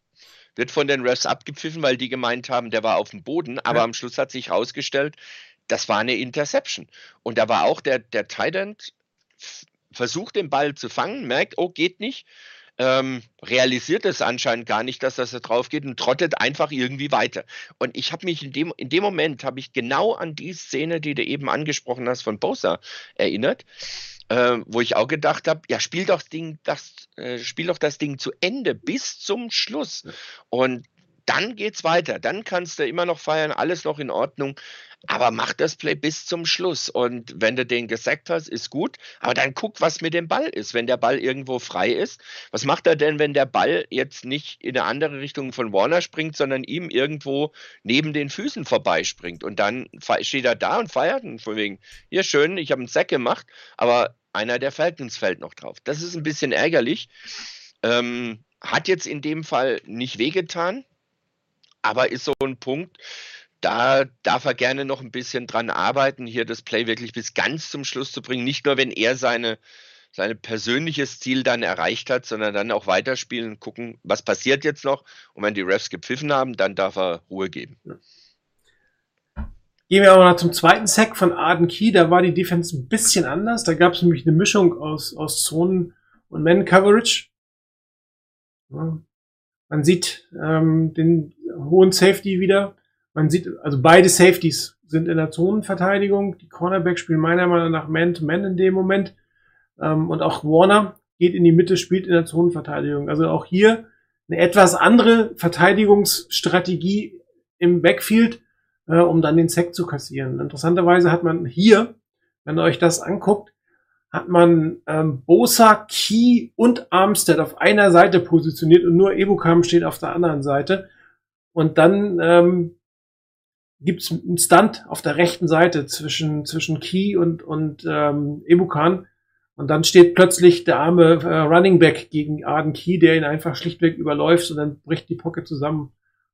wird von den Refs abgepfiffen, weil die gemeint haben, der war auf dem Boden, aber ja. am Schluss hat sich herausgestellt, das war eine Interception. Und da war auch der, der Tight End, versucht den Ball zu fangen, merkt, oh, geht nicht, ähm, realisiert es anscheinend gar nicht, dass das da drauf geht und trottet einfach irgendwie weiter. Und ich habe mich in dem, in dem Moment, habe ich genau an die Szene, die du eben angesprochen hast von Bosa erinnert. Äh, wo ich auch gedacht habe, ja, spiel doch, Ding, das, äh, spiel doch das Ding zu Ende bis zum Schluss. Und dann geht's weiter. Dann kannst du immer noch feiern, alles noch in Ordnung. Aber mach das Play bis zum Schluss. Und wenn du den gesackt hast, ist gut. Aber dann guck, was mit dem Ball ist. Wenn der Ball irgendwo frei ist, was macht er denn, wenn der Ball jetzt nicht in eine andere Richtung von Warner springt, sondern ihm irgendwo neben den Füßen vorbeispringt? Und dann steht er da und feiert und von wegen, hier schön, ich habe einen Sack gemacht, aber einer der Falcons fällt noch drauf. Das ist ein bisschen ärgerlich. Ähm, hat jetzt in dem Fall nicht wehgetan, aber ist so ein Punkt, da darf er gerne noch ein bisschen dran arbeiten, hier das Play wirklich bis ganz zum Schluss zu bringen. Nicht nur, wenn er seine, sein persönliches Ziel dann erreicht hat, sondern dann auch weiterspielen, gucken, was passiert jetzt noch. Und wenn die Refs gepfiffen haben, dann darf er Ruhe geben. Gehen wir aber mal zum zweiten Sack von Arden Key. Da war die Defense ein bisschen anders. Da gab es nämlich eine Mischung aus, aus Zonen und Man-Coverage. Ja. Man sieht ähm, den hohen Safety wieder man sieht, also beide Safeties sind in der Zonenverteidigung. Die Cornerbacks spielen meiner Meinung nach Man-to-Man in dem Moment. Ähm, und auch Warner geht in die Mitte, spielt in der Zonenverteidigung. Also auch hier eine etwas andere Verteidigungsstrategie im Backfield, äh, um dann den Sack zu kassieren. Interessanterweise hat man hier, wenn ihr euch das anguckt, hat man ähm, Bosa, Key und Armstead auf einer Seite positioniert und nur Ebukam steht auf der anderen Seite. Und dann ähm, gibt es einen Stunt auf der rechten Seite zwischen, zwischen Key und, und ähm, Ebukan. Und dann steht plötzlich der arme äh, Running Back gegen Arden Key, der ihn einfach schlichtweg überläuft und dann bricht die Pocket zusammen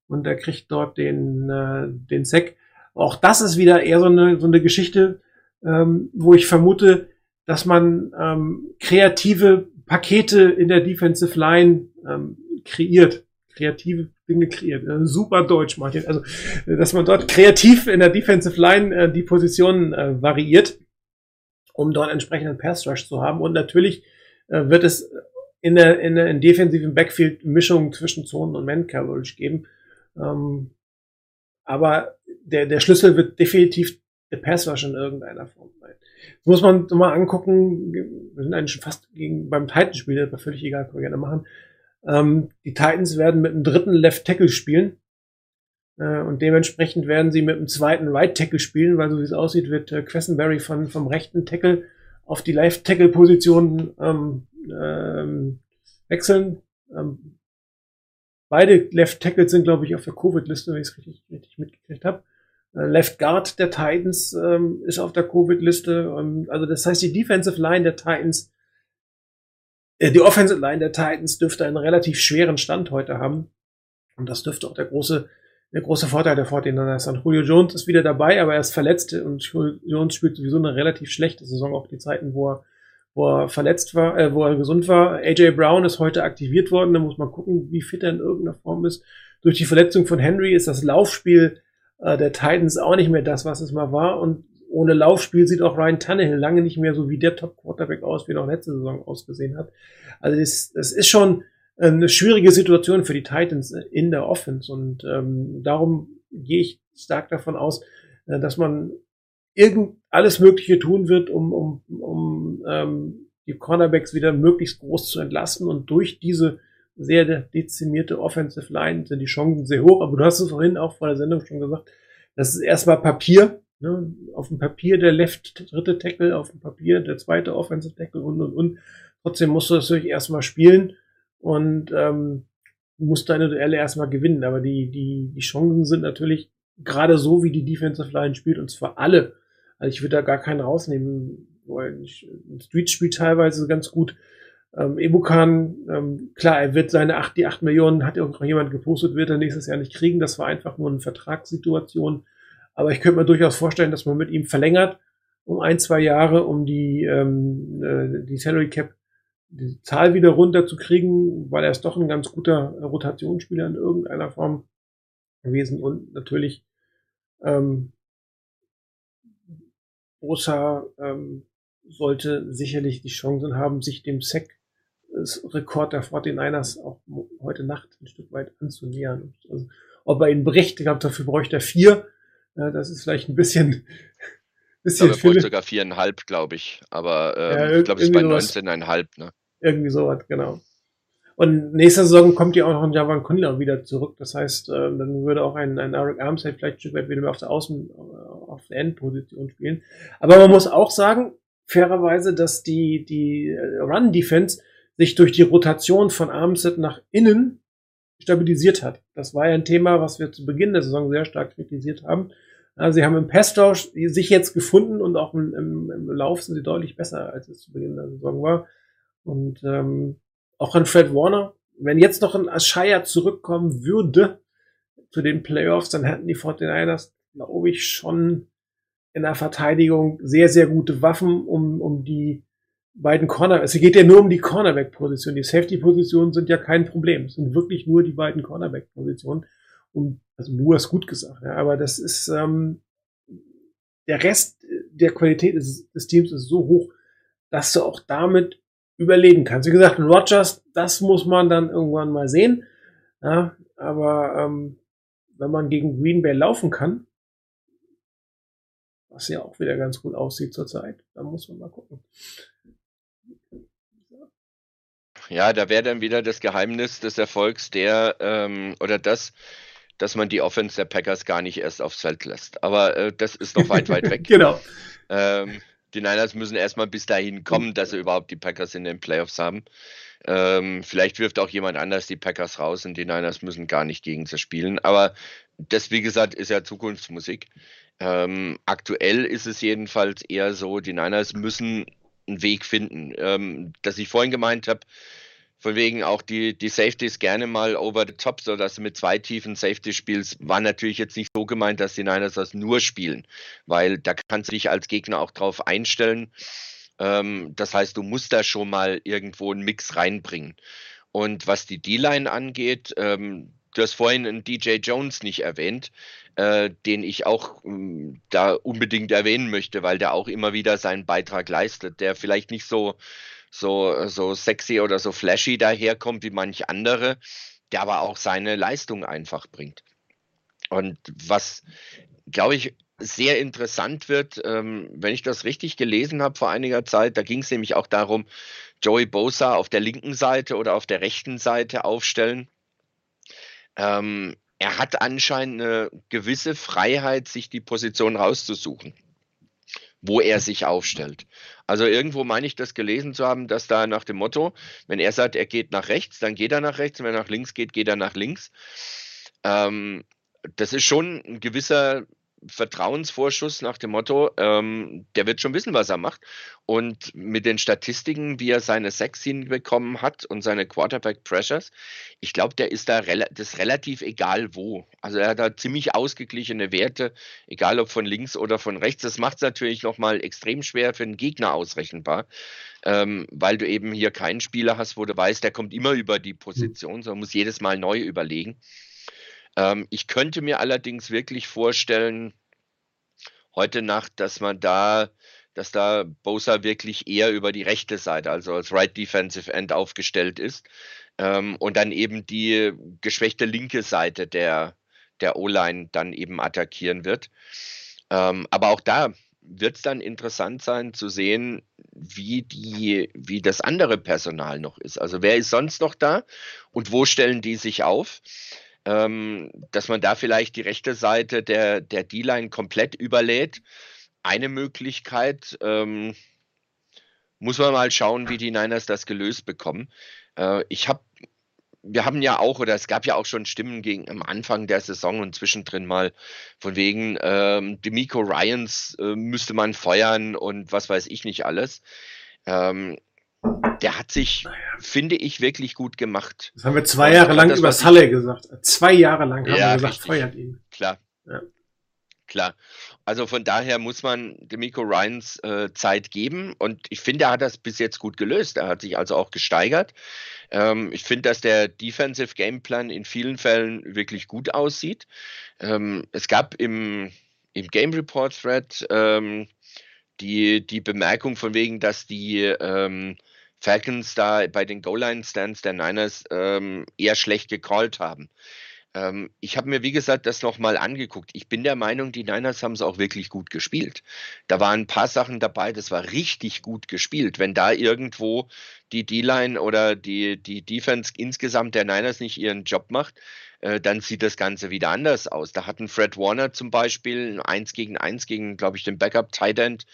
und er kriegt dort den, äh, den Sack. Auch das ist wieder eher so eine, so eine Geschichte, ähm, wo ich vermute, dass man ähm, kreative Pakete in der Defensive Line ähm, kreiert. Kreative Dinge kreiert. Äh, super Deutsch, Martin. Also, dass man dort kreativ in der Defensive Line äh, die Positionen äh, variiert, um dort entsprechenden Pass Rush zu haben. Und natürlich äh, wird es in der, in der in defensiven Backfield Mischung zwischen Zonen und Man Coverage geben. Ähm, aber der, der Schlüssel wird definitiv der Pass Rush in irgendeiner Form sein. Das muss man mal angucken. Wir sind eigentlich schon fast gegen, beim Titanspiel, aber völlig egal, können wir gerne machen. Ähm, die Titans werden mit einem dritten Left Tackle spielen. Äh, und dementsprechend werden sie mit einem zweiten Right Tackle spielen, weil so wie es aussieht, wird äh, Quessenberry von, vom rechten Tackle auf die Left Tackle Position ähm, ähm, wechseln. Ähm, beide Left Tackles sind, glaube ich, auf der Covid-Liste, wenn ich es richtig, richtig mitgekriegt habe. Äh, Left Guard der Titans ähm, ist auf der Covid-Liste. Ähm, also das heißt, die Defensive Line der Titans äh, die Offensive Line der Titans dürfte einen relativ schweren Stand heute haben. Und das dürfte auch der große, der große Vorteil der 49ers sein. Julio Jones ist wieder dabei, aber er ist verletzt und Julio Jones spielt sowieso eine relativ schlechte Saison, auch die Zeiten, wo er, wo er verletzt war, äh, wo er gesund war. AJ Brown ist heute aktiviert worden, da muss man gucken, wie fit er in irgendeiner Form ist. Durch die Verletzung von Henry ist das Laufspiel äh, der Titans auch nicht mehr das, was es mal war. Und ohne Laufspiel sieht auch Ryan Tannehill lange nicht mehr so wie der Top-Quarterback aus, wie er noch letzte Saison ausgesehen hat. Also es, es ist schon eine schwierige Situation für die Titans in der Offense und ähm, darum gehe ich stark davon aus, äh, dass man irgend alles Mögliche tun wird, um, um, um ähm, die Cornerbacks wieder möglichst groß zu entlasten und durch diese sehr dezimierte Offensive Line sind die Chancen sehr hoch. Aber du hast es vorhin auch vor der Sendung schon gesagt, das ist erstmal Papier. Ne? Auf dem Papier der Left dritte Tackle, auf dem Papier der zweite Offensive Tackle und und und. Trotzdem musst du das natürlich erstmal spielen und ähm, musst deine Duelle erstmal gewinnen. Aber die, die, die Chancen sind natürlich gerade so, wie die Defensive Line spielt, und zwar alle. Also ich würde da gar keinen rausnehmen wollen. Street spielt teilweise ganz gut. Ähm, Ebukan, ähm, klar, er wird seine acht, die acht Millionen, hat ja auch jemand gepostet, wird er nächstes Jahr nicht kriegen. Das war einfach nur eine Vertragssituation. Aber ich könnte mir durchaus vorstellen, dass man mit ihm verlängert um ein, zwei Jahre, um die, ähm, äh, die Salary Cap, die Zahl wieder runterzukriegen, weil er ist doch ein ganz guter Rotationsspieler in irgendeiner Form gewesen und natürlich ähm, Bosa ähm, sollte sicherlich die Chancen haben, sich dem Sack-Rekord der 49ers auch heute Nacht ein Stück weit anzunähern. Also, ob er ihn bricht, ich glaube, dafür bräuchte er vier. Ja, das ist vielleicht ein bisschen, Bisschen ich glaube, sogar viereinhalb, glaube ich. Aber ähm, ja, ich glaube, es ist bei 19,5. Ne? Irgendwie sowas, genau. Und nächste Saison kommt ja auch noch ein Javan Kundler wieder zurück. Das heißt, äh, dann würde auch ein, ein Eric Armstead vielleicht ein Stück weit wieder mehr auf der Außen, äh, auf der Endposition spielen. Aber man muss auch sagen, fairerweise, dass die, die Run-Defense sich durch die Rotation von Armstead nach innen stabilisiert hat. Das war ja ein Thema, was wir zu Beginn der Saison sehr stark kritisiert haben. Also sie haben im Passtausch sich jetzt gefunden und auch im, im, im Lauf sind sie deutlich besser, als es zu Beginn der Saison war. Und ähm, auch an Fred Warner, wenn jetzt noch ein Ashaya zurückkommen würde zu den Playoffs, dann hätten die 49ers, glaube ich, schon in der Verteidigung sehr, sehr gute Waffen, um, um die beiden Corner, es geht ja nur um die Cornerback-Position. Die Safety-Positionen sind ja kein Problem. Es sind wirklich nur die beiden Cornerback-Positionen. Und also du hast gut gesagt, ja, aber das ist ähm, der Rest der Qualität des, des Teams ist so hoch, dass du auch damit überleben kannst. Wie gesagt, Rogers, das muss man dann irgendwann mal sehen. Ja, aber ähm, wenn man gegen Green Bay laufen kann, was ja auch wieder ganz gut aussieht zurzeit, dann muss man mal gucken. Ja, da wäre dann wieder das Geheimnis des Erfolgs der ähm, oder das, dass man die Offense der Packers gar nicht erst aufs Feld lässt. Aber äh, das ist noch weit, weit weg. genau. Ähm, die Niners müssen erstmal bis dahin kommen, dass sie überhaupt die Packers in den Playoffs haben. Ähm, vielleicht wirft auch jemand anders die Packers raus und die Niners müssen gar nicht gegen sie spielen. Aber das, wie gesagt, ist ja Zukunftsmusik. Ähm, aktuell ist es jedenfalls eher so, die Niners müssen einen Weg finden. Ähm, dass ich vorhin gemeint habe, von wegen auch die, die Safeties gerne mal over the top, so dass du mit zwei tiefen Safety spielst, war natürlich jetzt nicht so gemeint, dass die Niners das nur spielen, weil da kannst du dich als Gegner auch drauf einstellen. Ähm, das heißt, du musst da schon mal irgendwo einen Mix reinbringen. Und was die D-Line angeht, ähm, du hast vorhin einen DJ Jones nicht erwähnt, äh, den ich auch äh, da unbedingt erwähnen möchte, weil der auch immer wieder seinen Beitrag leistet, der vielleicht nicht so so, so sexy oder so flashy daherkommt wie manch andere, der aber auch seine Leistung einfach bringt. Und was, glaube ich, sehr interessant wird, ähm, wenn ich das richtig gelesen habe vor einiger Zeit, da ging es nämlich auch darum, Joey Bosa auf der linken Seite oder auf der rechten Seite aufstellen. Ähm, er hat anscheinend eine gewisse Freiheit, sich die Position rauszusuchen wo er sich aufstellt. Also irgendwo meine ich das gelesen zu haben, dass da nach dem Motto, wenn er sagt, er geht nach rechts, dann geht er nach rechts, wenn er nach links geht, geht er nach links. Ähm, das ist schon ein gewisser Vertrauensvorschuss nach dem Motto, ähm, der wird schon wissen, was er macht. Und mit den Statistiken, wie er seine Sex hinbekommen hat und seine Quarterback Pressures, ich glaube, der ist da rel das relativ egal wo. Also er hat da ziemlich ausgeglichene Werte, egal ob von links oder von rechts. Das macht es natürlich nochmal extrem schwer für den Gegner ausrechenbar, ähm, weil du eben hier keinen Spieler hast, wo du weißt, der kommt immer über die Position, sondern muss jedes Mal neu überlegen. Ähm, ich könnte mir allerdings wirklich vorstellen, heute Nacht, dass man da, dass da Bosa wirklich eher über die rechte Seite, also als Right Defensive End aufgestellt ist ähm, und dann eben die geschwächte linke Seite der, der O-Line dann eben attackieren wird. Ähm, aber auch da wird es dann interessant sein zu sehen, wie, die, wie das andere Personal noch ist. Also wer ist sonst noch da und wo stellen die sich auf? Ähm, dass man da vielleicht die rechte Seite der, der D-Line komplett überlädt. Eine Möglichkeit, ähm, muss man mal schauen, wie die Niners das gelöst bekommen. Äh, ich habe wir haben ja auch, oder es gab ja auch schon Stimmen gegen am Anfang der Saison und zwischendrin mal von wegen, ähm, Demico Ryans äh, müsste man feuern und was weiß ich nicht alles. Ähm, der hat sich, naja. finde ich, wirklich gut gemacht. Das haben wir zwei Jahre lang das, über Salle gesagt. Zwei Jahre lang haben ja, wir gesagt, richtig. feuert ihn. Klar. Ja. Klar. Also von daher muss man Demico Ryans äh, Zeit geben und ich finde, er hat das bis jetzt gut gelöst. Er hat sich also auch gesteigert. Ähm, ich finde, dass der Defensive Gameplan in vielen Fällen wirklich gut aussieht. Ähm, es gab im, im Game Report Thread ähm, die, die Bemerkung von wegen, dass die ähm, Falcons da bei den Goal-Line-Stands der Niners ähm, eher schlecht gecallt haben. Ähm, ich habe mir, wie gesagt, das nochmal angeguckt. Ich bin der Meinung, die Niners haben es auch wirklich gut gespielt. Da waren ein paar Sachen dabei, das war richtig gut gespielt. Wenn da irgendwo die D-Line oder die, die Defense insgesamt der Niners nicht ihren Job macht, äh, dann sieht das Ganze wieder anders aus. Da hatten Fred Warner zum Beispiel ein 1 gegen 1 gegen, glaube ich, den Backup Tight End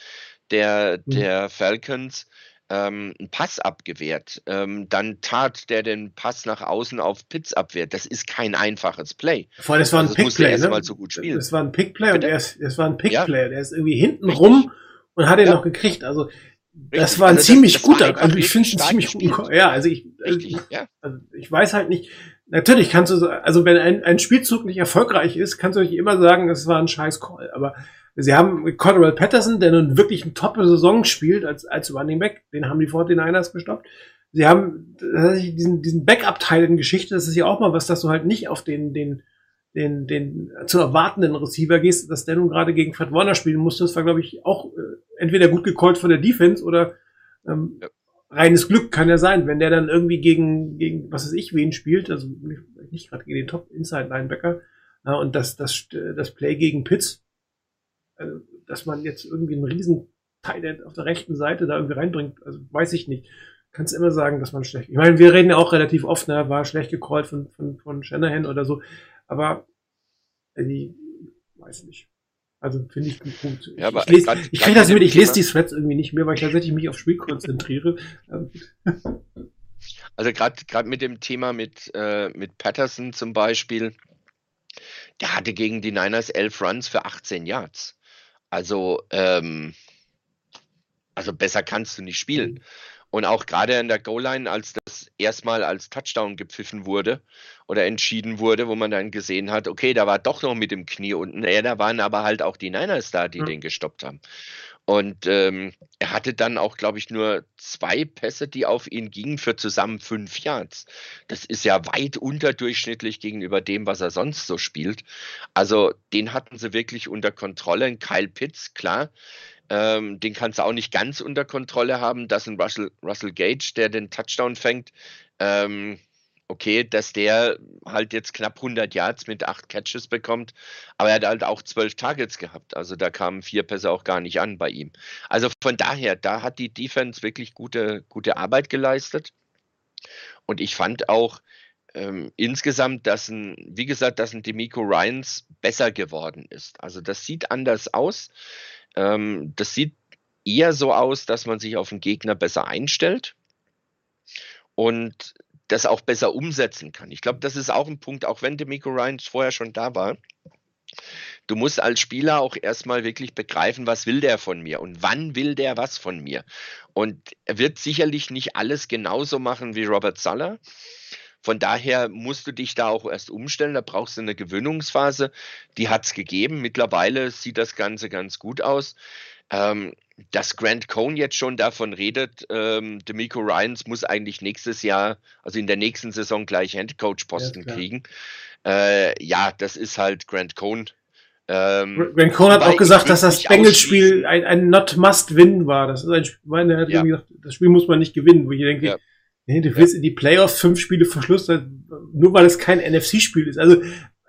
der, mhm. der Falcons ähm, einen Pass abgewehrt. Ähm, dann tat der den Pass nach außen auf Pitts abwehrt. Das ist kein einfaches Play. Vor allem, es war ein Also Pickplay. Ne? so gut spielen. Es war ein Pickplay und er ist, es war ein Pickplay. Ja. Der ist irgendwie hinten Richtig. rum und hat ihn Ja. noch gekriegt. Also das war ein Also das- ziemlich das war guter. Also ich finde es ziemlich. Ko- Ja, also ich, Richtig, ich, ja. also ich weiß halt nicht. Natürlich kannst du, so- also wenn ein, ein Spielzug nicht erfolgreich ist, kannst du nicht immer sagen, es war ein scheiß Call. Aber sie haben Cordell Patterson, der nun wirklich eine toppe Saison spielt als, als Running Back, den haben die 49ers gestoppt. Sie haben tatsächlich diesen, diesen Backup-Teil in Geschichte, das ist ja auch mal was, dass du halt nicht auf den, den, den, den zu erwartenden Receiver gehst, dass der nun gerade gegen Fred Warner spielen musste. Das war, glaube ich, auch äh, entweder gut gecallt von der Defense oder ähm, Ja. reines Glück kann ja sein, wenn der dann irgendwie gegen, gegen was weiß ich, wen spielt, also nicht, gerade gegen den Top-Inside-Linebacker, ja, und das, das, das Play gegen Pitts, dass man jetzt irgendwie einen riesen Teil auf der rechten Seite da irgendwie reinbringt, also weiß ich nicht. Kannst immer sagen, dass man schlecht. Ich meine, wir reden ja auch relativ oft, ne, war schlecht gecallt von, von, von Shanahan oder so, aber äh, ich weiß nicht. Also finde ich gut. gut. Ja, ich lese, grad- ich kriege das mit ich lese die Threads irgendwie nicht mehr, weil ich tatsächlich mich aufs Spiel konzentriere. Ähm, Also gerade gerade mit dem Thema mit, äh, mit Patterson zum Beispiel, der hatte gegen die Niners elf Runs für 18 Yards. Also, ähm, also besser kannst du nicht spielen. Und auch gerade in der Goal-Line, als das erstmal als Touchdown gepfiffen wurde oder entschieden wurde, wo man dann gesehen hat, okay, da war doch noch mit dem Knie unten. Ja, da waren aber halt auch die Niners da, die Mhm. den gestoppt haben. Und ähm, er hatte dann auch, glaube ich, nur zwei Pässe, die auf ihn gingen, für zusammen fünf Yards. Das ist ja weit unterdurchschnittlich gegenüber dem, was er sonst so spielt. Also den hatten sie wirklich unter Kontrolle. Kyle Pitts, klar, ähm, den kannst du auch nicht ganz unter Kontrolle haben. Das ist ein Russell, Russell Gage, der den Touchdown fängt. Ähm, okay, dass der halt jetzt knapp 100 Yards mit acht Catches bekommt, aber er hat halt auch zwölf Targets gehabt. Also da kamen vier Pässe auch gar nicht an bei ihm. Also von daher, da hat die Defense wirklich gute, gute Arbeit geleistet. Und ich fand auch ähm, insgesamt, dass ein, wie gesagt, dass ein Demico Ryans besser geworden ist. Also das sieht anders aus. Ähm, das sieht eher so aus, dass man sich auf den Gegner besser einstellt und das auch besser umsetzen kann. Ich glaube, das ist auch ein Punkt, auch wenn Demico Ryans vorher schon da war. Du musst als Spieler auch erstmal wirklich begreifen, was will der von mir und wann will der was von mir. Und er wird sicherlich nicht alles genauso machen wie Robert Sala. Von daher musst du dich da auch erst umstellen. Da brauchst du eine Gewöhnungsphase. Die hat es gegeben. Mittlerweile sieht das Ganze ganz gut aus. Ähm, dass Grant Cohn jetzt schon davon redet, ähm, Demico Ryans muss eigentlich nächstes Jahr, also in der nächsten Saison gleich Headcoach-Posten Ja, kriegen. Äh, ja, das ist halt Grant Cohn. Ähm, Grant Cohn hat auch gesagt, dass das Bengals-Spiel ein, ein Not-Must-Win war. Das ist ein Spiel, er hat Ja. irgendwie gesagt, das Spiel muss man nicht gewinnen, wo ich denke, Ja. nee, du willst in die Playoffs fünf Spiele vor Schluss, das- nur weil es kein NFC-Spiel ist. Also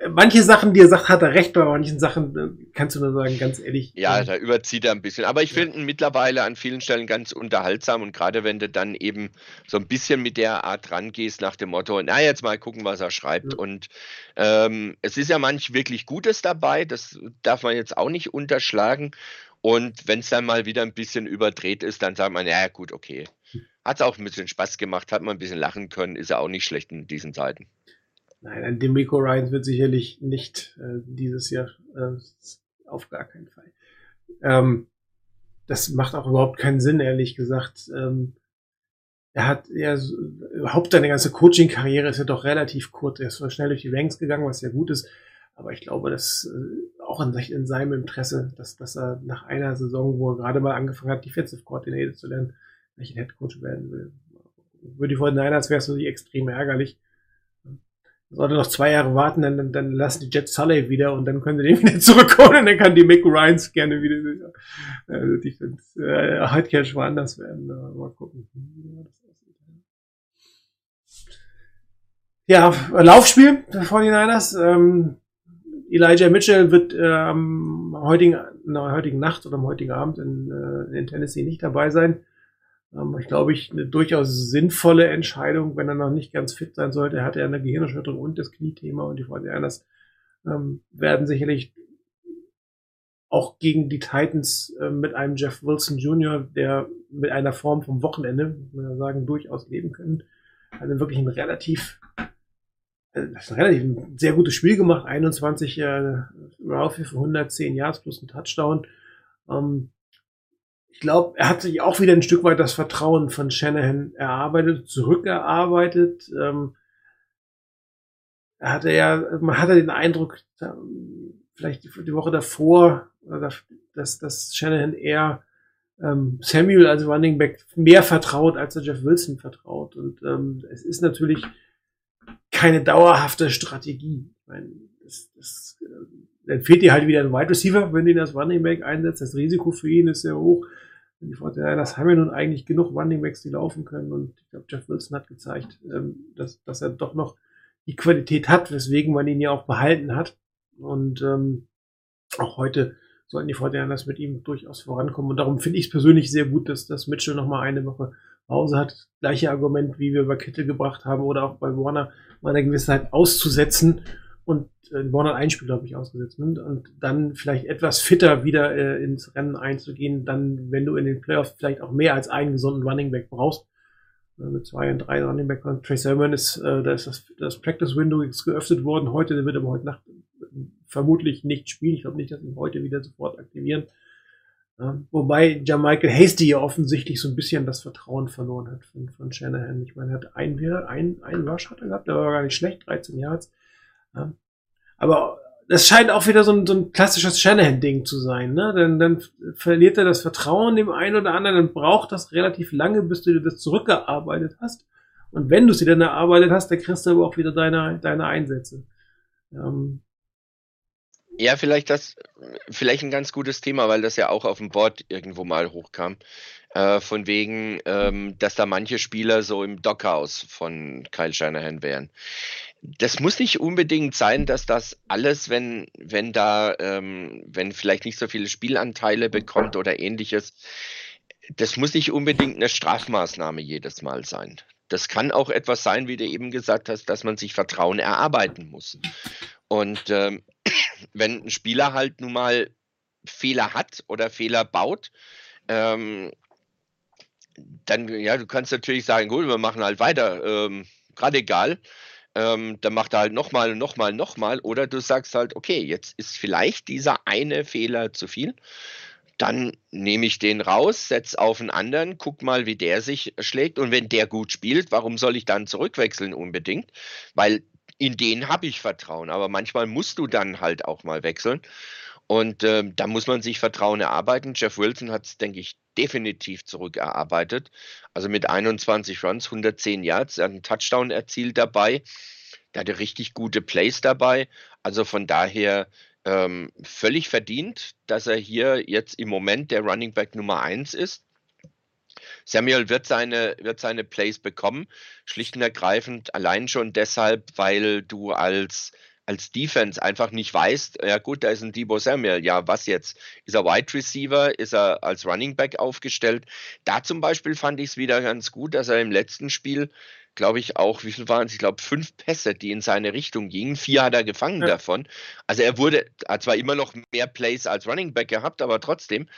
manche Sachen, die er sagt, hat er recht, bei manchen Sachen äh, kannst du nur sagen, ganz ehrlich. Ja, da überzieht er ein bisschen. Aber ich Ja. finde ihn mittlerweile an vielen Stellen ganz unterhaltsam und gerade wenn du dann eben so ein bisschen mit der Art rangehst nach dem Motto, na jetzt mal gucken, was er schreibt. Ja. Und ähm, es ist ja manch wirklich Gutes dabei, das darf man jetzt auch nicht unterschlagen. Und wenn es dann mal wieder ein bisschen überdreht ist, dann sagt man, ja gut, okay. Hat es auch ein bisschen Spaß gemacht, hat man ein bisschen lachen können, ist ja auch nicht schlecht in diesen Zeiten. Nein, ein Demico Ryans wird sicherlich nicht äh, dieses Jahr, äh, auf gar keinen Fall. Ähm, das macht auch überhaupt keinen Sinn, ehrlich gesagt. Ähm, er hat ja überhaupt seine ganze Coaching-Karriere ist ja doch relativ kurz. Er ist zwar schnell durch die Ranks gegangen, was ja gut ist, aber ich glaube, dass äh, auch in, in seinem Interesse, dass, dass er nach einer Saison, wo er gerade mal angefangen hat, Defensive Coordinator zu lernen, welchen Head Coach werden will. Würde die 49ers wäre es natürlich extrem ärgerlich. Sollte noch zwei Jahre warten, dann, dann, lassen die Jets Sully wieder und dann können sie den wieder zurückholen und dann kann die Mick Ryans gerne wieder äh, die äh, Hardcash woanders werden. Aber Mal gucken. Ja, Laufspiel der 49ers. Ähm, Elijah Mitchell wird äh, am heutigen, in heutigen Nacht oder am heutigen Abend in, äh, in Tennessee nicht dabei sein. Ähm, ich glaube, ich eine durchaus sinnvolle Entscheidung, wenn er noch nicht ganz fit sein sollte. Er hatte ja eine Gehirnerschütterung und das Kniethema und die 49ers ähm, werden sicherlich auch gegen die Titans äh, mit einem Jeff Wilson Jr., der mit einer Form vom Wochenende, muss man ja sagen, durchaus leben können. Also wirklich ein relativ, äh, das ein relativ ein sehr gutes Spiel gemacht. 21 äh, Ralphie für 110 Yards plus ein Touchdown. Ähm, ich glaube, er hat sich auch wieder ein Stück weit das Vertrauen von Shanahan erarbeitet, zurückerarbeitet. Ähm, er hatte ja, man hatte den Eindruck, vielleicht die Woche davor, dass, dass Shanahan eher ähm, Samuel als Running Back mehr vertraut, als er Jeff Wilson vertraut. Und ähm, es ist natürlich keine dauerhafte Strategie. Ich meine, das, das, äh, dann fehlt dir halt wieder ein Wide Receiver, wenn du ihn als Running Back einsetzt. Das Risiko für ihn ist sehr hoch. Und ja, das haben wir nun eigentlich genug Running Backs, die laufen können. Und ich glaube, Jeff Wilson hat gezeigt, ähm, dass, dass er doch noch die Qualität hat, weswegen man ihn ja auch behalten hat. Und ähm, auch heute sollten die Fortinanders mit ihm durchaus vorankommen. Und darum finde ich es persönlich sehr gut, dass, dass Mitchell noch mal eine Woche Pause hat. Gleiche Argument, wie wir bei Kette gebracht haben oder auch bei Warner, mal eine gewisse Zeit auszusetzen und äh, Warner hat ein Spiel, glaube ich, ausgesetzt ne? und dann vielleicht etwas fitter wieder äh, ins Rennen einzugehen, dann, wenn du in den Playoffs vielleicht auch mehr als einen gesunden Running Back brauchst, äh, mit zwei und drei Running Back. Trey Sermon ist, äh, da ist das, das Practice Window ist geöffnet worden heute, der wird aber heute Nacht vermutlich nicht spielen. Ich glaube nicht, dass ihn heute wieder sofort aktivieren. Ähm, wobei Jamichael Hasty ja offensichtlich so ein bisschen das Vertrauen verloren hat von, von Shanahan. Ich meine, er hat einen, einen, einen Rush hat er gehabt, der war gar nicht schlecht, 13 Yards. Ähm, aber das scheint auch wieder so ein, so ein klassisches Shanahan-Ding zu sein, ne? Dann, dann verliert er das Vertrauen dem einen oder anderen, dann braucht das relativ lange, bis du dir das zurückgearbeitet hast. Und wenn du dir dann erarbeitet hast, dann kriegst du aber auch wieder deine, deine Einsätze. Ähm, ja, vielleicht das, vielleicht ein ganz gutes Thema, weil das ja auch auf dem Board irgendwo mal hochkam. Äh, von wegen, ähm, dass da manche Spieler so im Dockhaus von Kyle Shanahan wären. Das muss nicht unbedingt sein, dass das alles, wenn, wenn da, ähm, wenn vielleicht nicht so viele Spielanteile bekommt oder ähnliches, das muss nicht unbedingt eine Strafmaßnahme jedes Mal sein. Das kann auch etwas sein, wie du eben gesagt hast, dass man sich Vertrauen erarbeiten muss. Und ähm, wenn ein Spieler halt nun mal Fehler hat oder Fehler baut, ähm, dann, ja, du kannst natürlich sagen, gut, wir machen halt weiter, ähm, gerade egal. Ähm, dann macht er halt nochmal, nochmal, nochmal. Oder du sagst halt, okay, jetzt ist vielleicht dieser eine Fehler zu viel. Dann nehme ich den raus, setze auf einen anderen, guck mal, wie der sich schlägt. Und wenn der gut spielt, warum soll ich dann zurückwechseln unbedingt? Weil in den habe ich Vertrauen. Aber manchmal musst du dann halt auch mal wechseln. Und ähm, da muss man sich Vertrauen erarbeiten. Jeff Wilson hat es, denke ich, definitiv zurückerarbeitet. Also mit 21 Runs, 110 Yards, er hat einen Touchdown erzielt dabei. Der hatte richtig gute Plays dabei. Also von daher ähm, völlig verdient, dass er hier jetzt im Moment der Running Back Nummer 1 ist. Samuel wird seine, wird seine Plays bekommen, schlicht und ergreifend allein schon deshalb, weil du als, als Defense einfach nicht weißt, ja gut, da ist ein Debo Samuel, ja was jetzt? Ist er Wide Receiver? Ist er als Running Back aufgestellt? Da zum Beispiel fand ich es wieder ganz gut, dass er im letzten Spiel glaube ich, auch, wie viel waren es? Ich glaube, fünf Pässe, die in seine Richtung gingen. Vier hat er gefangen ja. davon. Also er wurde, hat zwar immer noch mehr Plays als Running Back gehabt, aber trotzdem,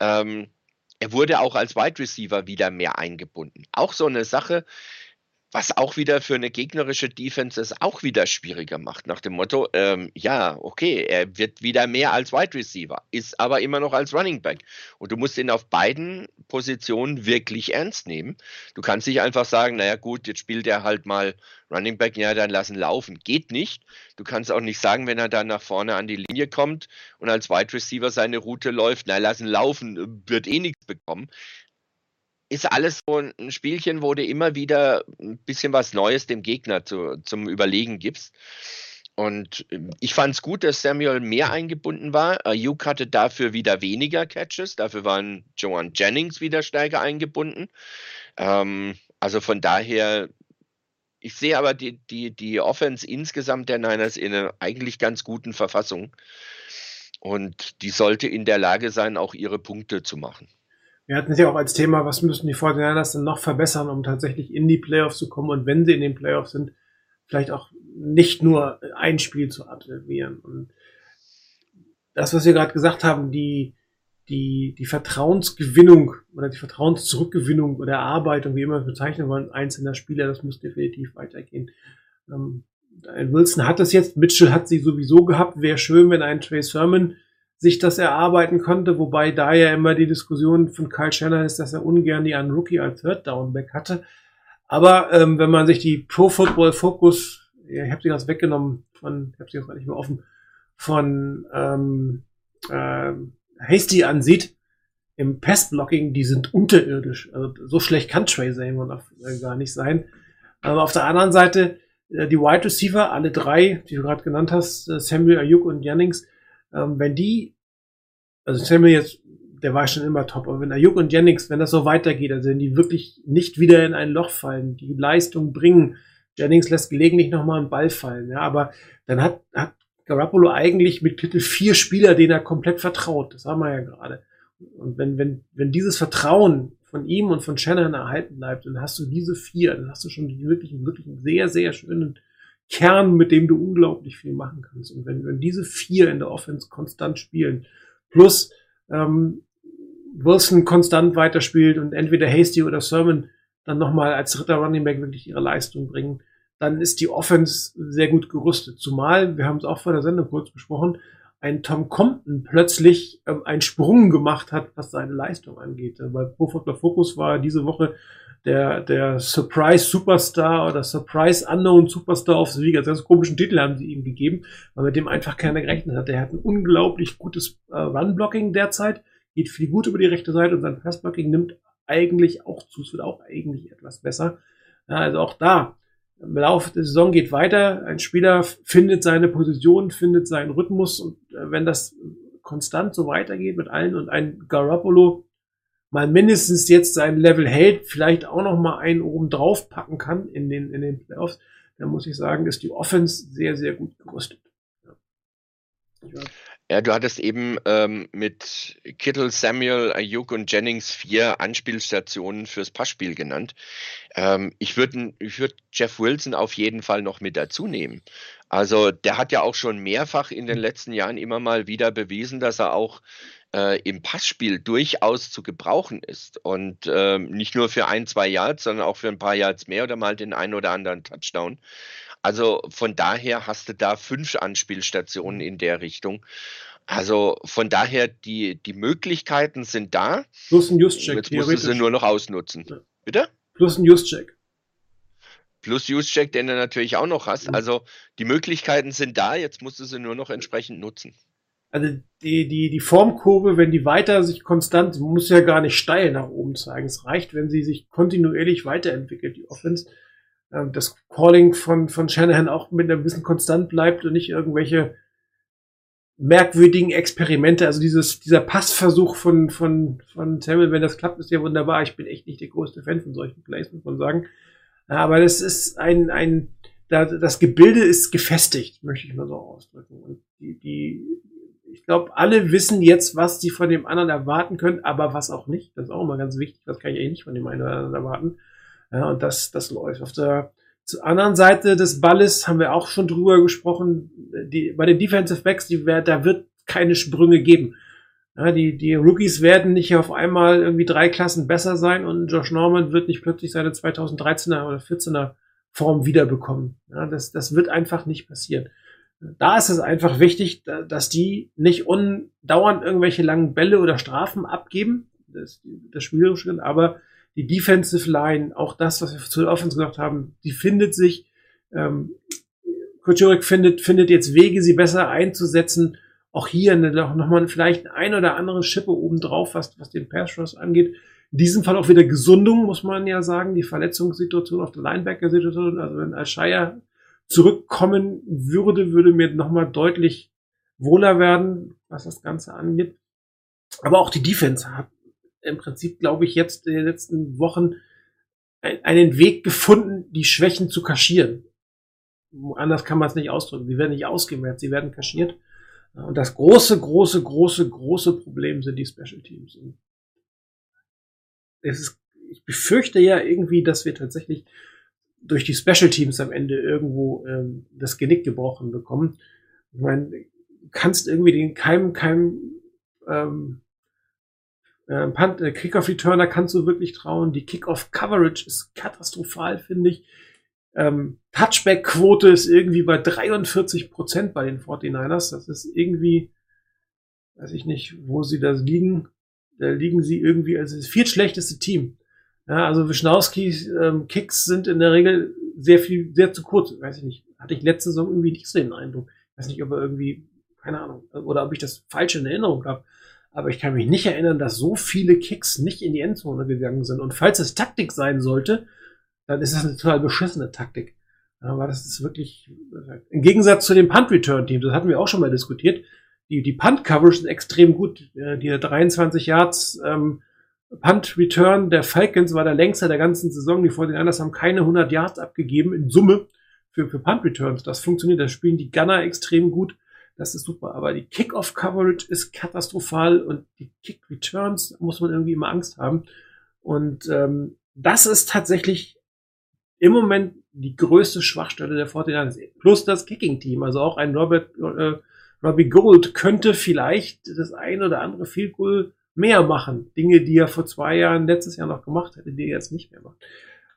ähm, er wurde auch als Wide Receiver wieder mehr eingebunden. Auch so eine Sache, was auch wieder für eine gegnerische Defense es auch wieder schwieriger macht. Nach dem Motto, ähm, ja, okay, er wird wieder mehr als Wide Receiver, ist aber immer noch als Running Back. Und du musst ihn auf beiden Positionen wirklich ernst nehmen. Du kannst nicht einfach sagen, naja gut, jetzt spielt er halt mal Running Back, ja, dann lassen laufen. Geht nicht. Du kannst auch nicht sagen, wenn er dann nach vorne an die Linie kommt und als Wide Receiver seine Route läuft, na, lassen laufen, wird eh nichts bekommen ist alles so ein Spielchen, wo du immer wieder ein bisschen was Neues dem Gegner zu, zum Überlegen gibst. Und ähm, ich fand es gut, dass Samuel mehr eingebunden war. Ayuk hatte dafür wieder weniger Catches. Dafür waren Joan Jennings wieder stärker eingebunden. Ähm, also von daher ich sehe aber die, die, die Offense insgesamt der Niners in einer eigentlich ganz guten Verfassung. Und die sollte in der Lage sein, auch ihre Punkte zu machen. Wir hatten es ja auch als Thema, was müssen die 49ers denn noch verbessern, um tatsächlich in die Playoffs zu kommen und wenn sie in den Playoffs sind, vielleicht auch nicht nur ein Spiel zu absolvieren. Und das, was wir gerade gesagt haben, die, die, die Vertrauensgewinnung oder die Vertrauenszurückgewinnung oder Erarbeitung, wie immer wir bezeichnen wollen, einzelner Spieler, das muss definitiv weitergehen. Ähm, Wilson hat es jetzt, Mitchell hat sie sowieso gehabt. Wäre schön, wenn ein Trey Sermon sich das erarbeiten konnte, wobei da ja immer die Diskussion von Kyle Shannon ist, dass er ungern die einen Rookie als Third Downback hatte. Aber ähm, wenn man sich die Pro Football Focus, ich habe sie ganz weggenommen von, ich habe sie gar nicht mehr offen, von ähm, äh, Hasty ansieht, im Passblocking, die sind unterirdisch. Also so schlecht kann Trey Sermon äh, gar nicht sein. Aber auf der anderen Seite, äh, die Wide Receiver, alle drei, die du gerade genannt hast, äh, Samuel Ayuk und Jennings, ähm, wenn die, also Samuel jetzt, der war schon immer top, aber wenn Ayuk und Jennings, wenn das so weitergeht, also wenn die wirklich nicht wieder in ein Loch fallen, die Leistung bringen, Jennings lässt gelegentlich nochmal einen Ball fallen, ja, aber dann hat, hat Garoppolo eigentlich mit Kittel vier Spieler, denen er komplett vertraut. Das haben wir ja gerade. Und wenn, wenn, wenn dieses Vertrauen von ihm und von Shannon erhalten bleibt, dann hast du diese vier, dann hast du schon wirklich, wirklich einen sehr, sehr schönen Kern, mit dem du unglaublich viel machen kannst. Und wenn, wenn diese vier in der Offense konstant spielen, plus ähm, Wilson konstant weiterspielt und entweder Hasty oder Sermon dann nochmal als dritter Running Back wirklich ihre Leistung bringen, dann ist die Offense sehr gut gerüstet. Zumal, wir haben es auch vor der Sendung kurz besprochen, ein Tom Compton plötzlich ähm, einen Sprung gemacht hat, was seine Leistung angeht. Bei Pro Football Focus war diese Woche der, der Surprise Superstar oder Surprise Unknown Superstar of the ganz komischen Titel haben sie ihm gegeben, weil mit dem einfach keiner gerechnet hat. Er hat ein unglaublich gutes äh, Run-Blocking derzeit, geht viel gut über die rechte Seite und sein Pass-Blocking nimmt eigentlich auch zu. Es wird auch eigentlich etwas besser. Ja, also auch da, im Laufe der Saison geht weiter. Ein Spieler findet seine Position, findet seinen Rhythmus und äh, wenn das konstant so weitergeht mit allen und ein Garoppolo mal mindestens jetzt sein Level hält, vielleicht auch noch mal einen oben drauf packen kann in den, in den Playoffs, dann muss ich sagen, ist die Offense sehr, sehr gut gerüstet. Ja. Ja, du hattest eben ähm, mit Kittle, Samuel, Ayuk und Jennings vier Anspielstationen fürs Passspiel genannt. Ähm, ich würde ich würd Jeff Wilson auf jeden Fall noch mit dazu nehmen. Also der hat ja auch schon mehrfach in den letzten Jahren immer mal wieder bewiesen, dass er auch äh, im Passspiel durchaus zu gebrauchen ist. Und äh, nicht nur für ein, zwei Yards, sondern auch für ein paar Yards mehr oder mal den einen oder anderen Touchdown. Also von daher hast du da fünf Anspielstationen in der Richtung. Also von daher, die, die Möglichkeiten sind da. Plus ein Just-Check. Jetzt musst du sie nur noch ausnutzen. Ja. Bitte? Plus ein Just-Check. Plus Use-Check, den du natürlich auch noch hast. Also die Möglichkeiten sind da, jetzt musst du sie nur noch entsprechend nutzen also die, die, die Formkurve, wenn die weiter sich konstant, muss ja gar nicht steil nach oben zeigen. Es reicht, wenn sie sich kontinuierlich weiterentwickelt, die Offense. Ähm, das Calling von, von Shanahan auch mit ein bisschen konstant bleibt und nicht irgendwelche merkwürdigen Experimente. Also dieses, dieser Passversuch von, von, von Samuel, wenn das klappt, ist ja wunderbar. Ich bin echt nicht der größte Fan von solchen Plays, muss man sagen. Aber das ist ein, ein, das Gebilde ist gefestigt, möchte ich mal so ausdrücken. Und die, die ich glaube, alle wissen jetzt, was sie von dem anderen erwarten können, aber was auch nicht. Das ist auch immer ganz wichtig. Was kann ich eigentlich nicht von dem einen oder anderen erwarten? Ja, und das, das läuft. Auf der anderen Seite des Balles haben wir auch schon drüber gesprochen. Die, bei den Defensive Backs, die, da wird keine Sprünge geben. Ja, die, die Rookies werden nicht auf einmal irgendwie drei Klassen besser sein und Josh Norman wird nicht plötzlich seine 2013er oder 14er Form wiederbekommen. Ja, das, das wird einfach nicht passieren da ist es einfach wichtig, dass die nicht undauernd irgendwelche langen Bälle oder Strafen abgeben. Das, das Spielerische, aber die Defensive Line, auch das, was wir zu der Offense gesagt haben, die findet sich. Ähm, Kuchurik findet, findet jetzt Wege, sie besser einzusetzen. Auch hier nochmal vielleicht ein oder andere Schippe obendrauf, was, was den Pass Rush angeht. In diesem Fall auch wieder Gesundung, muss man ja sagen. Die Verletzungssituation auf der Linebacker-Situation. Also wenn Alshaya zurückkommen würde, würde mir nochmal deutlich wohler werden, was das Ganze angeht. Aber auch die Defense hat im Prinzip, glaube ich, jetzt in den letzten Wochen einen Weg gefunden, die Schwächen zu kaschieren. Anders kann man es nicht ausdrücken. Sie werden nicht ausgemerzt, sie werden kaschiert. Und das große, große, große, große Problem sind die Special Teams. Und es ist, ich befürchte ja irgendwie, dass wir tatsächlich durch die Special Teams am Ende irgendwo ähm, das Genick gebrochen bekommen. Ich meine, kannst irgendwie den keinem, keinem ähm, äh, äh, Kickoff-Returner kannst du wirklich trauen. Die Kickoff-Coverage ist katastrophal, finde ich. Ähm, Touchback-Quote ist irgendwie bei 43 Prozent bei den 49ers. Das ist irgendwie, weiß ich nicht, wo sie da liegen. Da liegen sie irgendwie als das viertschlechteste Team. Ja, also Wischnowskis ähm, Kicks sind in der Regel sehr viel, sehr zu kurz. Weiß ich nicht. Hatte ich letzte Saison irgendwie nicht so den Eindruck. Weiß nicht, ob er irgendwie, keine Ahnung, oder ob ich das falsch in Erinnerung habe. Aber ich kann mich nicht erinnern, dass so viele Kicks nicht in die Endzone gegangen sind. Und falls es Taktik sein sollte, dann ist das eine total beschissene Taktik. Aber das ist wirklich, im Gegensatz zu dem Punt-Return-Team, das hatten wir auch schon mal diskutiert, die, die Punt-Coverage sind extrem gut. Die 23 Yards ähm, Punt-Return der Falcons war der längste der ganzen Saison. Die 49ers haben keine 100 Yards abgegeben in Summe für, für Punt-Returns. Das funktioniert, das spielen die Gunner extrem gut. Das ist super. Aber die Kick-Off-Coverage ist katastrophal und die Kick-Returns muss man irgendwie immer Angst haben. Und ähm, das ist tatsächlich im Moment die größte Schwachstelle der 49ers. Plus das Kicking-Team. Also auch ein Robert, äh, Robbie Gold könnte vielleicht das ein oder andere viel cool mehr machen. Dinge, die er vor zwei Jahren, letztes Jahr noch gemacht hätte, die er jetzt nicht mehr macht.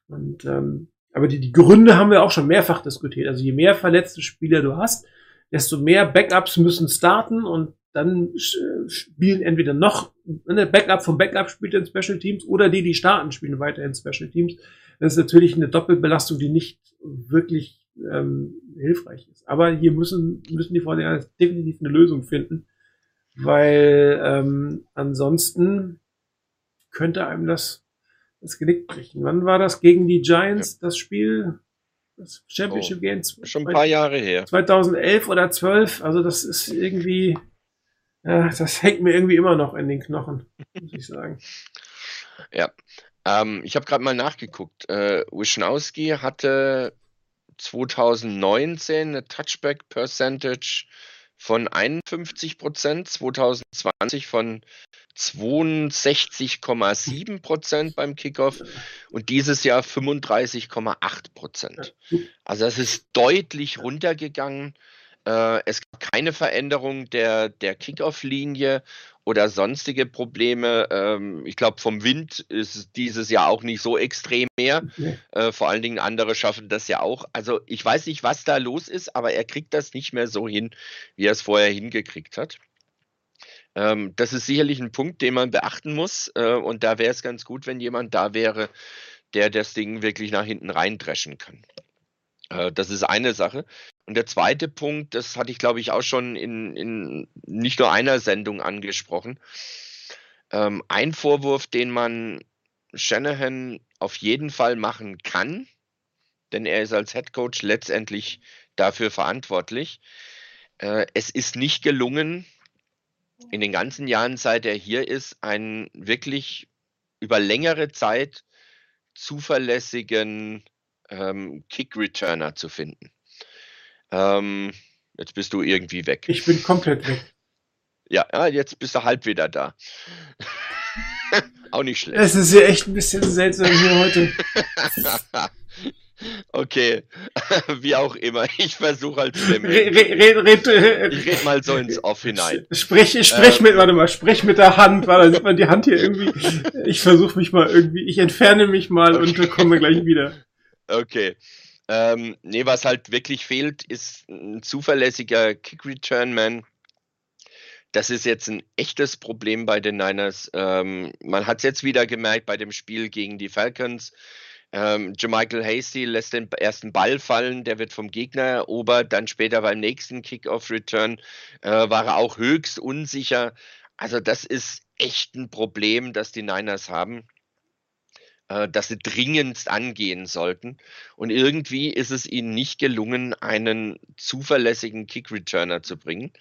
Und ähm, aber die, die Gründe haben wir auch schon mehrfach diskutiert. Also je mehr verletzte Spieler du hast, desto mehr Backups müssen starten und dann spielen entweder noch eine Backup vom Backup spielt in Special Teams oder die, die starten, spielen weiter in Special Teams. Das ist natürlich eine Doppelbelastung, die nicht wirklich ähm, hilfreich ist. Aber hier müssen, müssen die Vorteile definitiv eine Lösung finden, weil ähm, ansonsten könnte einem das das Genick brechen. Wann war das gegen die Giants, das Spiel? Das Championship oh, Game. Schon ein paar Jahre her. 2011 oder 12. Also das ist irgendwie, ja, das hängt mir irgendwie immer noch in den Knochen, muss ich sagen. Ja, ähm, ich habe gerade mal nachgeguckt. Äh, Wischnowski hatte 2019 eine Touchback Percentage von 51 Prozent, 2020 von 62,7 Prozent beim Kickoff und dieses Jahr 35,8 Prozent. Also das ist deutlich runtergegangen. Äh, es gab keine Veränderung der, der Kickoff-Linie oder sonstige Probleme. Ähm, ich glaube, vom Wind ist dieses Jahr auch nicht so extrem mehr. Okay. Äh, vor allen Dingen andere schaffen das ja auch. Also ich weiß nicht, was da los ist, aber er kriegt das nicht mehr so hin, wie er es vorher hingekriegt hat. Ähm, das ist sicherlich ein Punkt, den man beachten muss. Äh, und da wäre es ganz gut, wenn jemand da wäre, der das Ding wirklich nach hinten reindreschen kann. Äh, das ist eine Sache. Und der zweite Punkt, das hatte ich, glaube ich, auch schon in, in nicht nur einer Sendung angesprochen. Ähm, ein Vorwurf, den man Shanahan auf jeden Fall machen kann, denn er ist als Head Coach letztendlich dafür verantwortlich. Äh, es ist nicht gelungen, in den ganzen Jahren, seit er hier ist, einen wirklich über längere Zeit zuverlässigen ähm, Kick-Returner zu finden. Ähm, jetzt bist du irgendwie weg. Ich bin komplett weg. Ja, ja jetzt bist du halb wieder da. Auch nicht schlecht. Es ist ja echt ein bisschen seltsam hier heute. Okay, wie auch immer. Ich versuche halt zu red, red, red, Ich rede mal so ins Off hinein. Sprech, sprech ähm, mit, warte mal, sprech mit der Hand, weil da sieht man die Hand hier irgendwie. Ich versuche mich mal irgendwie, ich entferne mich mal okay. und komme gleich wieder. Okay. Ähm, nee, was halt wirklich fehlt, ist ein zuverlässiger Kick-Return-Man. Das ist jetzt ein echtes Problem bei den Niners. Ähm, man hat es jetzt wieder gemerkt bei dem Spiel gegen die Falcons. Ähm, Jermichael Hasty lässt den ersten Ball fallen, der wird vom Gegner erobert, dann später beim nächsten Kick-Off-Return äh, war er auch höchst unsicher. Also das ist echt ein Problem, das die Niners haben, äh, das sie dringendst angehen sollten. Und irgendwie ist es ihnen nicht gelungen, einen zuverlässigen Kick-Returner zu bringen.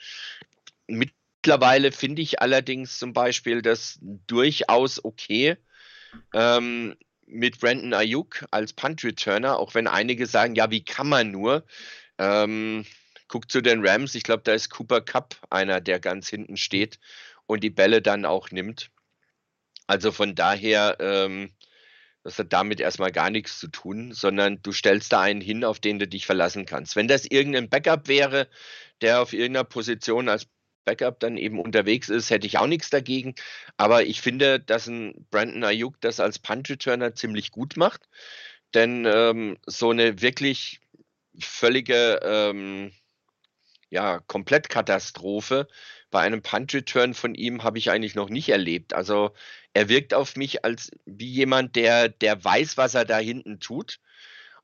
Mittlerweile finde ich allerdings zum Beispiel das durchaus okay. Ähm, mit Brandon Ayuk als Punt-Returner, auch wenn einige sagen, ja, wie kann man nur? Ähm, guckt zu den Rams, ich glaube, da ist Cooper Cup einer, der ganz hinten steht und die Bälle dann auch nimmt. Also von daher, ähm, das hat damit erstmal gar nichts zu tun, sondern du stellst da einen hin, auf den du dich verlassen kannst. Wenn das irgendein Backup wäre, der auf irgendeiner Position als Backup dann eben unterwegs ist, hätte ich auch nichts dagegen. Aber ich finde, dass ein Brandon Ayuk das als Punt-Returner ziemlich gut macht. Denn ähm, so eine wirklich völlige ähm, ja, Komplettkatastrophe bei einem Punt-Return von ihm habe ich eigentlich noch nicht erlebt. Also er wirkt auf mich als wie jemand, der, der weiß, was er da hinten tut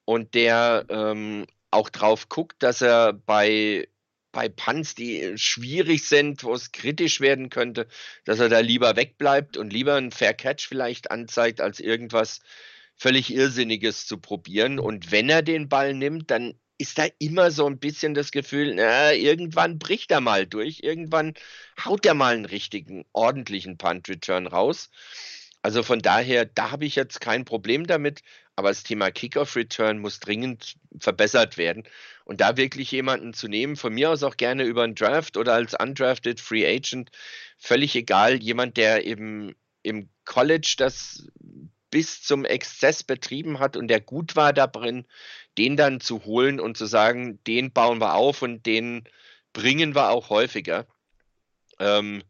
und der ähm, auch drauf guckt, dass er bei bei Punts, die schwierig sind, wo es kritisch werden könnte, dass er da lieber wegbleibt und lieber einen Fair Catch vielleicht anzeigt, als irgendwas völlig Irrsinniges zu probieren. Und wenn er den Ball nimmt, dann ist da immer so ein bisschen das Gefühl, na, irgendwann bricht er mal durch, irgendwann haut er mal einen richtigen, ordentlichen Punt-Return raus. Also von daher, da habe ich jetzt kein Problem damit, aber das Thema Kickoff-Return muss dringend verbessert werden. Und da wirklich jemanden zu nehmen, von mir aus auch gerne über einen Draft oder als undrafted Free Agent, völlig egal, jemand, der eben im College das bis zum Exzess betrieben hat und der gut war da drin, den dann zu holen und zu sagen, den bauen wir auf und den bringen wir auch häufiger. Ähm,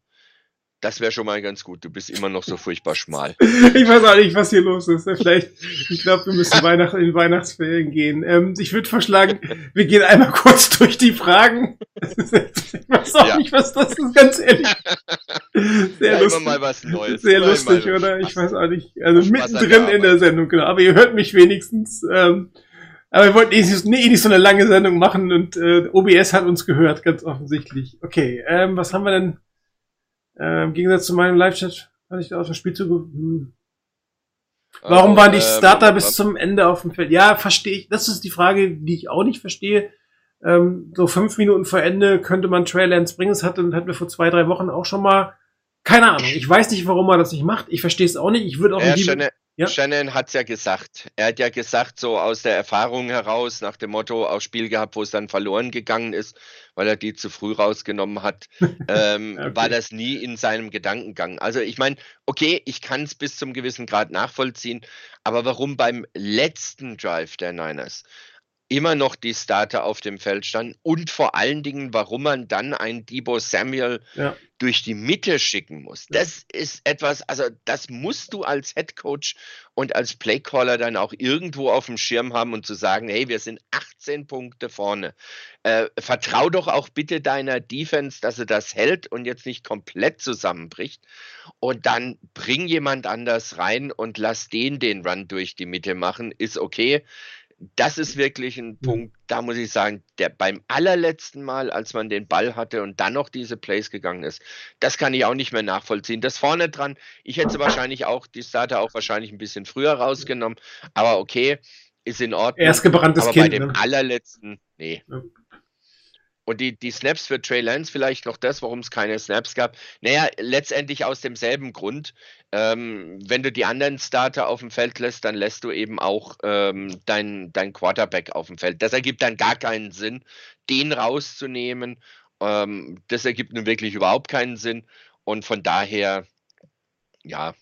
das wäre schon mal ganz gut. Du bist immer noch so furchtbar schmal. ich weiß auch nicht, was hier los ist. Vielleicht, ich glaube, wir müssen Weihnacht, in Weihnachtsferien gehen. Ähm, ich würde vorschlagen, wir gehen einmal kurz durch die Fragen. ich weiß auch ja. nicht, was das ist, ganz ehrlich. Sehr ja, lustig. mal was Neues. Sehr lustig, oder? Ich weiß auch nicht. Also mittendrin in der Sendung, genau. Aber ihr hört mich wenigstens. Ähm, aber wir wollten eh nicht, eh nicht so eine lange Sendung machen und äh, OBS hat uns gehört, ganz offensichtlich. Okay, ähm, was haben wir denn? Äh, Im Gegensatz zu meinem Live-Chat hatte ich da aus dem Spielzug. Hm. Warum also, waren die ähm, Starter äh, bis zum Ende auf dem Feld? Ja, verstehe ich. Das ist die Frage, die ich auch nicht verstehe. Ähm, so fünf Minuten vor Ende könnte man Trey Lance bringen. Das hatten, hatten wir vor zwei, drei Wochen auch schon mal. Keine Ahnung. Ich weiß nicht, warum er das nicht macht. Ich verstehe es auch nicht. Ich würde auch ja, in ja. Shannon hat es ja gesagt. Er hat ja gesagt, so aus der Erfahrung heraus, nach dem Motto, auch Spiel gehabt, wo es dann verloren gegangen ist, weil er die zu früh rausgenommen hat, ähm, okay. war das nie in seinem Gedankengang. Also ich meine, okay, ich kann es bis zum gewissen Grad nachvollziehen, aber warum beim letzten Drive der Niners immer noch die Starter auf dem Feld standen und vor allen Dingen, warum man dann einen Debo Samuel ja. durch die Mitte schicken muss. Das ist etwas, also das musst du als Head Coach und als Playcaller dann auch irgendwo auf dem Schirm haben und zu sagen, hey, wir sind 18 Punkte vorne. Äh, vertrau doch auch bitte deiner Defense, dass sie das hält und jetzt nicht komplett zusammenbricht. Und dann bring jemand anders rein und lass den den Run durch die Mitte machen, ist okay das ist wirklich ein. Punkt, da muss ich sagen, der beim allerletzten Mal, als man den Ball hatte und dann noch diese Plays gegangen ist, das kann ich auch nicht mehr nachvollziehen. Das vorne dran, ich hätte wahrscheinlich auch, die Starter auch wahrscheinlich ein bisschen früher rausgenommen, aber okay, ist in Ordnung. Erst gebranntes aber Kind. Bei dem ne? allerletzten, nee. Ja. Und die, die Snaps für Trey Lance vielleicht noch das, warum es keine Snaps gab. Naja, letztendlich aus demselben Grund. Ähm, wenn du die anderen Starter auf dem Feld lässt, dann lässt du eben auch ähm, dein, dein Quarterback auf dem Feld. Das ergibt dann gar keinen Sinn, den rauszunehmen. Ähm, das ergibt nun wirklich überhaupt keinen Sinn. Und von daher, ja,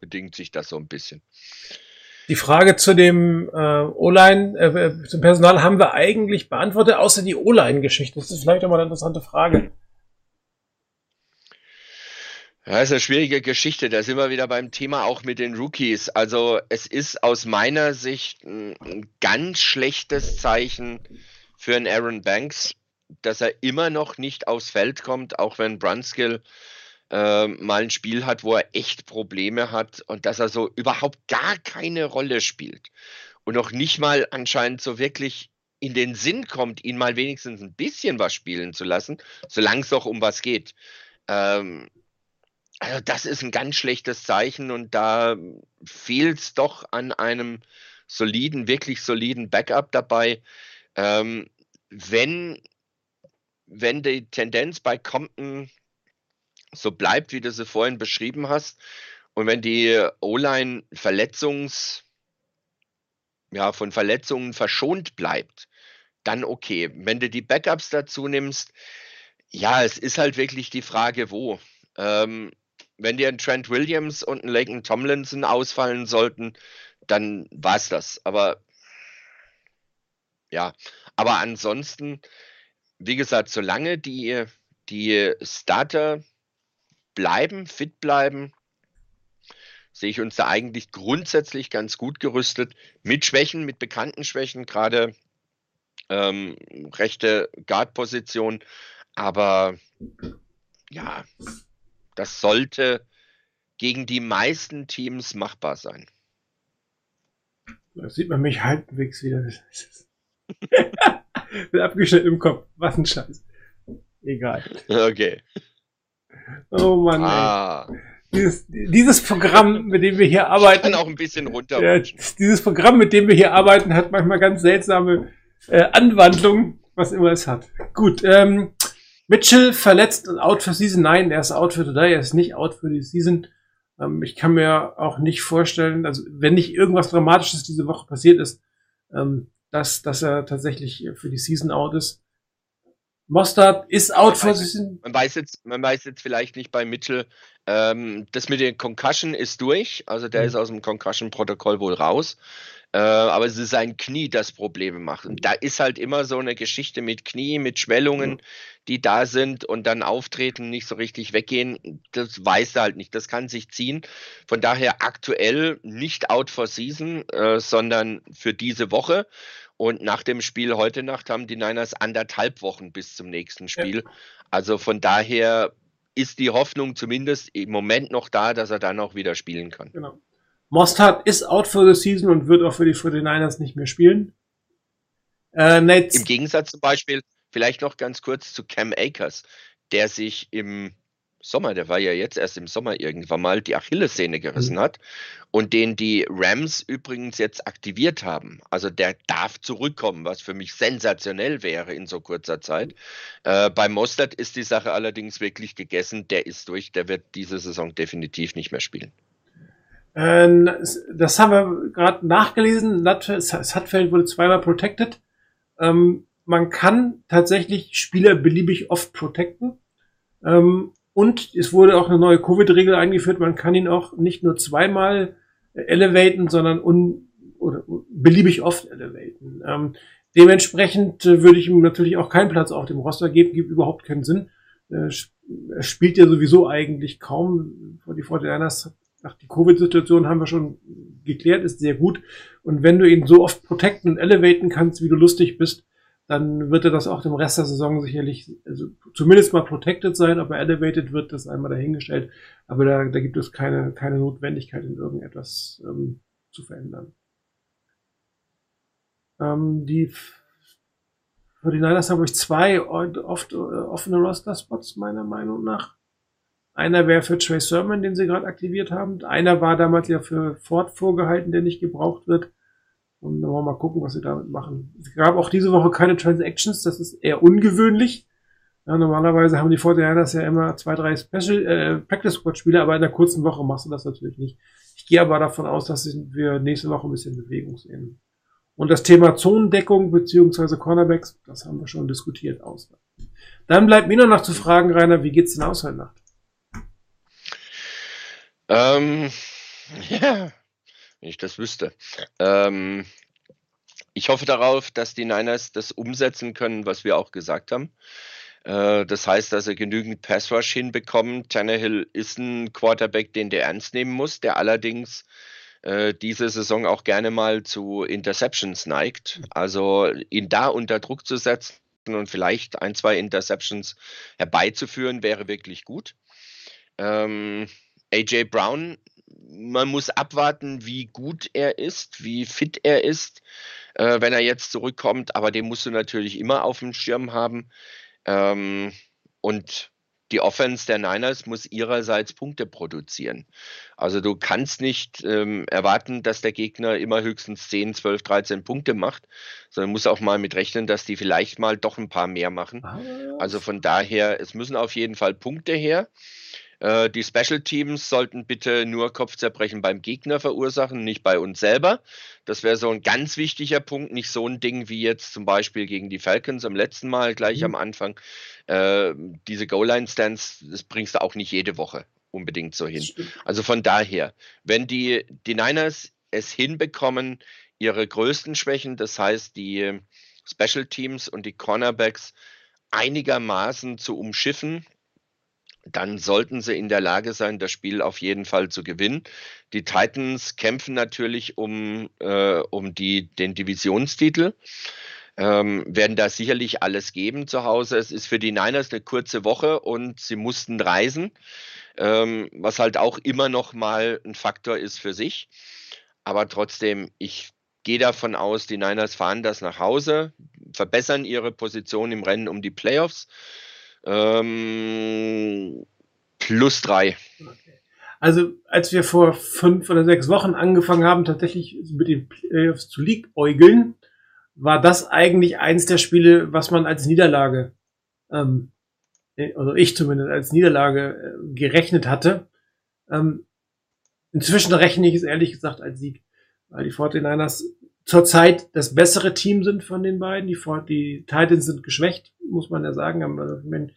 bedingt sich das so ein bisschen. Die Frage zu dem äh, O-Line, äh, zum Personal haben wir eigentlich beantwortet, außer die O-Line-Geschichte. Das ist vielleicht auch mal eine interessante Frage. Ja, ist eine schwierige Geschichte. Da sind wir wieder beim Thema auch mit den Rookies. Also es ist aus meiner Sicht ein ganz schlechtes Zeichen für einen Aaron Banks, dass er immer noch nicht aufs Feld kommt, auch wenn Brunskill äh, mal ein Spiel hat, wo er echt Probleme hat und dass er so überhaupt gar keine Rolle spielt und noch nicht mal anscheinend so wirklich in den Sinn kommt, ihn mal wenigstens ein bisschen was spielen zu lassen, solange es doch um was geht. Ähm, also das ist ein ganz schlechtes Zeichen und da fehlt es doch an einem soliden, wirklich soliden Backup dabei. Ähm, wenn, wenn die Tendenz bei Compton so bleibt, wie du sie vorhin beschrieben hast, Und wenn die O-Line Verletzungs, ja, von Verletzungen verschont bleibt, dann okay. Wenn du die Backups dazu nimmst, ja, es ist halt wirklich die Frage, wo. Ähm, wenn dir ein Trent Williams und ein Laken Tomlinson ausfallen sollten, dann war es das. Aber ja, aber ansonsten, wie gesagt, solange die, die Starter bleiben, fit bleiben, sehe ich uns da eigentlich grundsätzlich ganz gut gerüstet. Mit Schwächen, mit bekannten Schwächen, gerade ähm, rechte Guard-Position. Aber ja, das sollte gegen die meisten Teams machbar sein. Da sieht man mich halbwegs wieder. Bin abgeschnitten im Kopf. Was ein Scheiß. Egal. Okay. Oh Mann. Ah. Dieses, dieses Programm, mit dem wir hier arbeiten, kann auch ein bisschen ja, runterrutschen. dieses Programm, mit dem wir hier arbeiten, hat manchmal ganz seltsame äh, Anwandlungen, was immer es hat. Gut, ähm, Mitchell verletzt und out für Season. Nein, er ist out für today, er ist nicht out für die Season. Ähm, ich kann mir auch nicht vorstellen, also wenn nicht irgendwas Dramatisches diese Woche passiert ist, ähm, dass, dass er tatsächlich für die Season out ist. Mostard ist out weiß Season. Man weiß jetzt, man weiß jetzt vielleicht nicht bei Mitchell, ähm, das mit den Concussion ist durch, also der Mhm. ist aus dem Concussion-Protokoll wohl raus. Äh, aber es ist sein Knie, das Probleme macht. Und da ist halt immer so eine Geschichte mit Knie, mit Schwellungen, die da sind und dann auftreten, nicht so richtig weggehen. Das weiß er halt nicht. Das kann sich ziehen. Von daher aktuell nicht out for season, äh, sondern für diese Woche. Und nach dem Spiel heute Nacht haben die Niners anderthalb Wochen bis zum nächsten Spiel. Also von daher ist die Hoffnung zumindest im Moment noch da, dass er dann auch wieder spielen kann. Genau. Mostard ist out for the season und wird auch für die 49ers nicht mehr spielen. Äh, Im Gegensatz zum Beispiel, vielleicht noch ganz kurz zu Cam Akers, der sich im Sommer, der war ja jetzt erst im Sommer irgendwann mal, die Achillessehne gerissen hat und den die Rams übrigens jetzt aktiviert haben. Also der darf zurückkommen, was für mich sensationell wäre in so kurzer Zeit. Äh, bei Mostert ist die Sache allerdings wirklich gegessen. Der ist durch, der wird diese Saison definitiv nicht mehr spielen. Äh, das haben wir gerade nachgelesen. Sutfeld wurde zweimal protected. Ähm, man kann tatsächlich Spieler beliebig oft protecten. Ähm, und es wurde auch eine neue Covid-Regel eingeführt. Man kann ihn auch nicht nur zweimal elevaten, sondern un oder beliebig oft elevaten. Ähm, dementsprechend äh, würde ich ihm natürlich auch keinen Platz auf dem Roster geben. Gibt überhaupt keinen Sinn. Äh, er spielt ja sowieso eigentlich kaum. Die 49ers Ach, die Covid-Situation haben wir schon geklärt, ist sehr gut. Und wenn du ihn so oft protecten und elevaten kannst, wie du lustig bist, dann wird er das auch dem Rest der Saison sicherlich, also zumindest mal protected sein, aber elevated wird das einmal dahingestellt. Aber da, da gibt es keine, keine Notwendigkeit, in irgendetwas ähm, zu verändern. Ähm, die 49ers haben euch zwei oft äh, offene Roster-Spots, meiner Meinung nach. Einer wäre für Trey Sermon, den sie gerade aktiviert haben. Einer war damals ja für Ford vorgehalten, der nicht gebraucht wird. Und dann wollen wir mal gucken, was sie damit machen. Es gab auch diese Woche keine Transactions, das ist eher ungewöhnlich. Ja, normalerweise haben die 49ers ja immer zwei, drei Special äh, Practice Squad Spieler, aber in einer kurzen Woche machst du das natürlich nicht. Ich gehe aber davon aus, dass wir nächste Woche ein bisschen Bewegung sehen. Und das Thema Zonendeckung beziehungsweise Cornerbacks, das haben wir schon diskutiert aus. Dann bleibt mir nur noch zu fragen, Rainer, wie geht's denn aus heute Nacht? Ähm, ja, wenn ich das wüsste. Ähm, ich hoffe darauf, dass die Niners das umsetzen können, was wir auch gesagt haben. Äh, das heißt, dass sie genügend Pass Rush hinbekommen. Tannehill ist ein Quarterback, den der ernst nehmen muss, der allerdings äh, diese Saison auch gerne mal zu Interceptions neigt. Also ihn da unter Druck zu setzen und vielleicht ein, zwei Interceptions herbeizuführen, wäre wirklich gut. Ähm, AJ Brown, man muss abwarten, wie gut er ist, wie fit er ist, äh, wenn er jetzt zurückkommt, aber den musst du natürlich immer auf dem Schirm haben. Ähm, und die Offense der Niners muss ihrerseits Punkte produzieren. Also du kannst nicht ähm, erwarten, dass der Gegner immer höchstens 10, 12, 13 Punkte macht, sondern muss auch mal mit rechnen, dass die vielleicht mal doch ein paar mehr machen. Also von daher, es müssen auf jeden Fall Punkte her. Äh, die Special Teams sollten bitte nur Kopfzerbrechen beim Gegner verursachen, nicht bei uns selber. Das wäre so ein ganz wichtiger Punkt, nicht so ein Ding wie jetzt zum Beispiel gegen die Falcons am letzten Mal gleich mhm. am Anfang. Äh, diese Goal-Line-Stands, das bringst du auch nicht jede Woche unbedingt so hin. Also von daher, wenn die, die Niners es hinbekommen, ihre größten Schwächen, das heißt die Special Teams und die Cornerbacks einigermaßen zu umschiffen, dann sollten sie in der Lage sein, das Spiel auf jeden Fall zu gewinnen. Die Titans kämpfen natürlich um, äh, um die, den Divisionstitel, ähm, werden da sicherlich alles geben zu Hause. Es ist für die Niners eine kurze Woche und sie mussten reisen, ähm, was halt auch immer noch mal ein Faktor ist für sich. Aber trotzdem, ich gehe davon aus, die Niners fahren das nach Hause, verbessern ihre Position im Rennen um die Playoffs. Ähm, plus drei. Also, als wir vor fünf oder sechs Wochen angefangen haben, tatsächlich mit den Playoffs zu liebäugeln, war das eigentlich eins der Spiele, was man als Niederlage, ähm, also ich zumindest als Niederlage äh, gerechnet hatte. Ähm, inzwischen rechne ich es ehrlich gesagt als Sieg, weil die 49ers zurzeit das bessere Team sind von den beiden. Die, die Titans sind geschwächt, muss man ja sagen.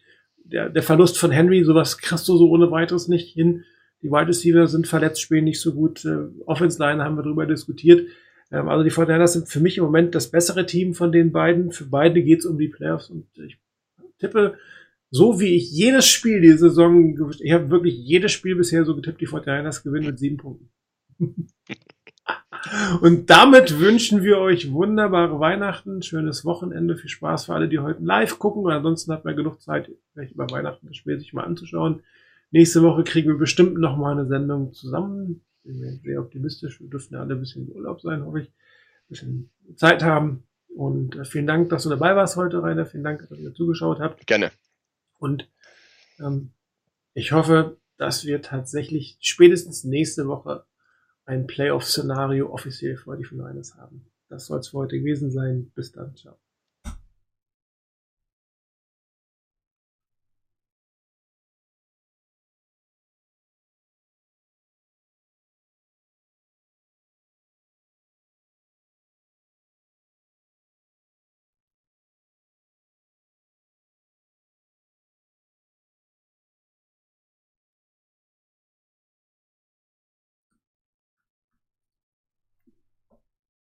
Der, der Verlust von Henry, sowas kriegst du so ohne weiteres nicht hin. Die Wide Receiver sind verletzt, spielen nicht so gut. Äh, Offense Line haben wir darüber diskutiert. Ähm, also die 49ers sind für mich im Moment das bessere Team von den beiden. Für beide geht's um die Playoffs und ich tippe, so wie ich jedes Spiel die Saison, ich habe wirklich jedes Spiel bisher so getippt, die 49ers gewinnen mit sieben Punkten. Und damit wünschen wir euch wunderbare Weihnachten, schönes Wochenende, viel Spaß für alle, die heute live gucken. Und ansonsten hat man genug Zeit, vielleicht über Weihnachten das Spiel sich mal anzuschauen. Nächste Woche kriegen wir bestimmt noch mal eine Sendung zusammen. Ich bin sehr optimistisch. Wir dürfen ja alle ein bisschen im Urlaub sein, hoffe ich. Ein bisschen Zeit haben. Und äh, vielen Dank, dass du dabei warst heute, Rainer. Vielen Dank, dass ihr zugeschaut habt. Gerne. Und ähm, ich hoffe, dass wir tatsächlich spätestens nächste Woche ein Playoff-Szenario offiziell vor die Finales haben. Das soll es für heute gewesen sein. Bis dann. Ciao.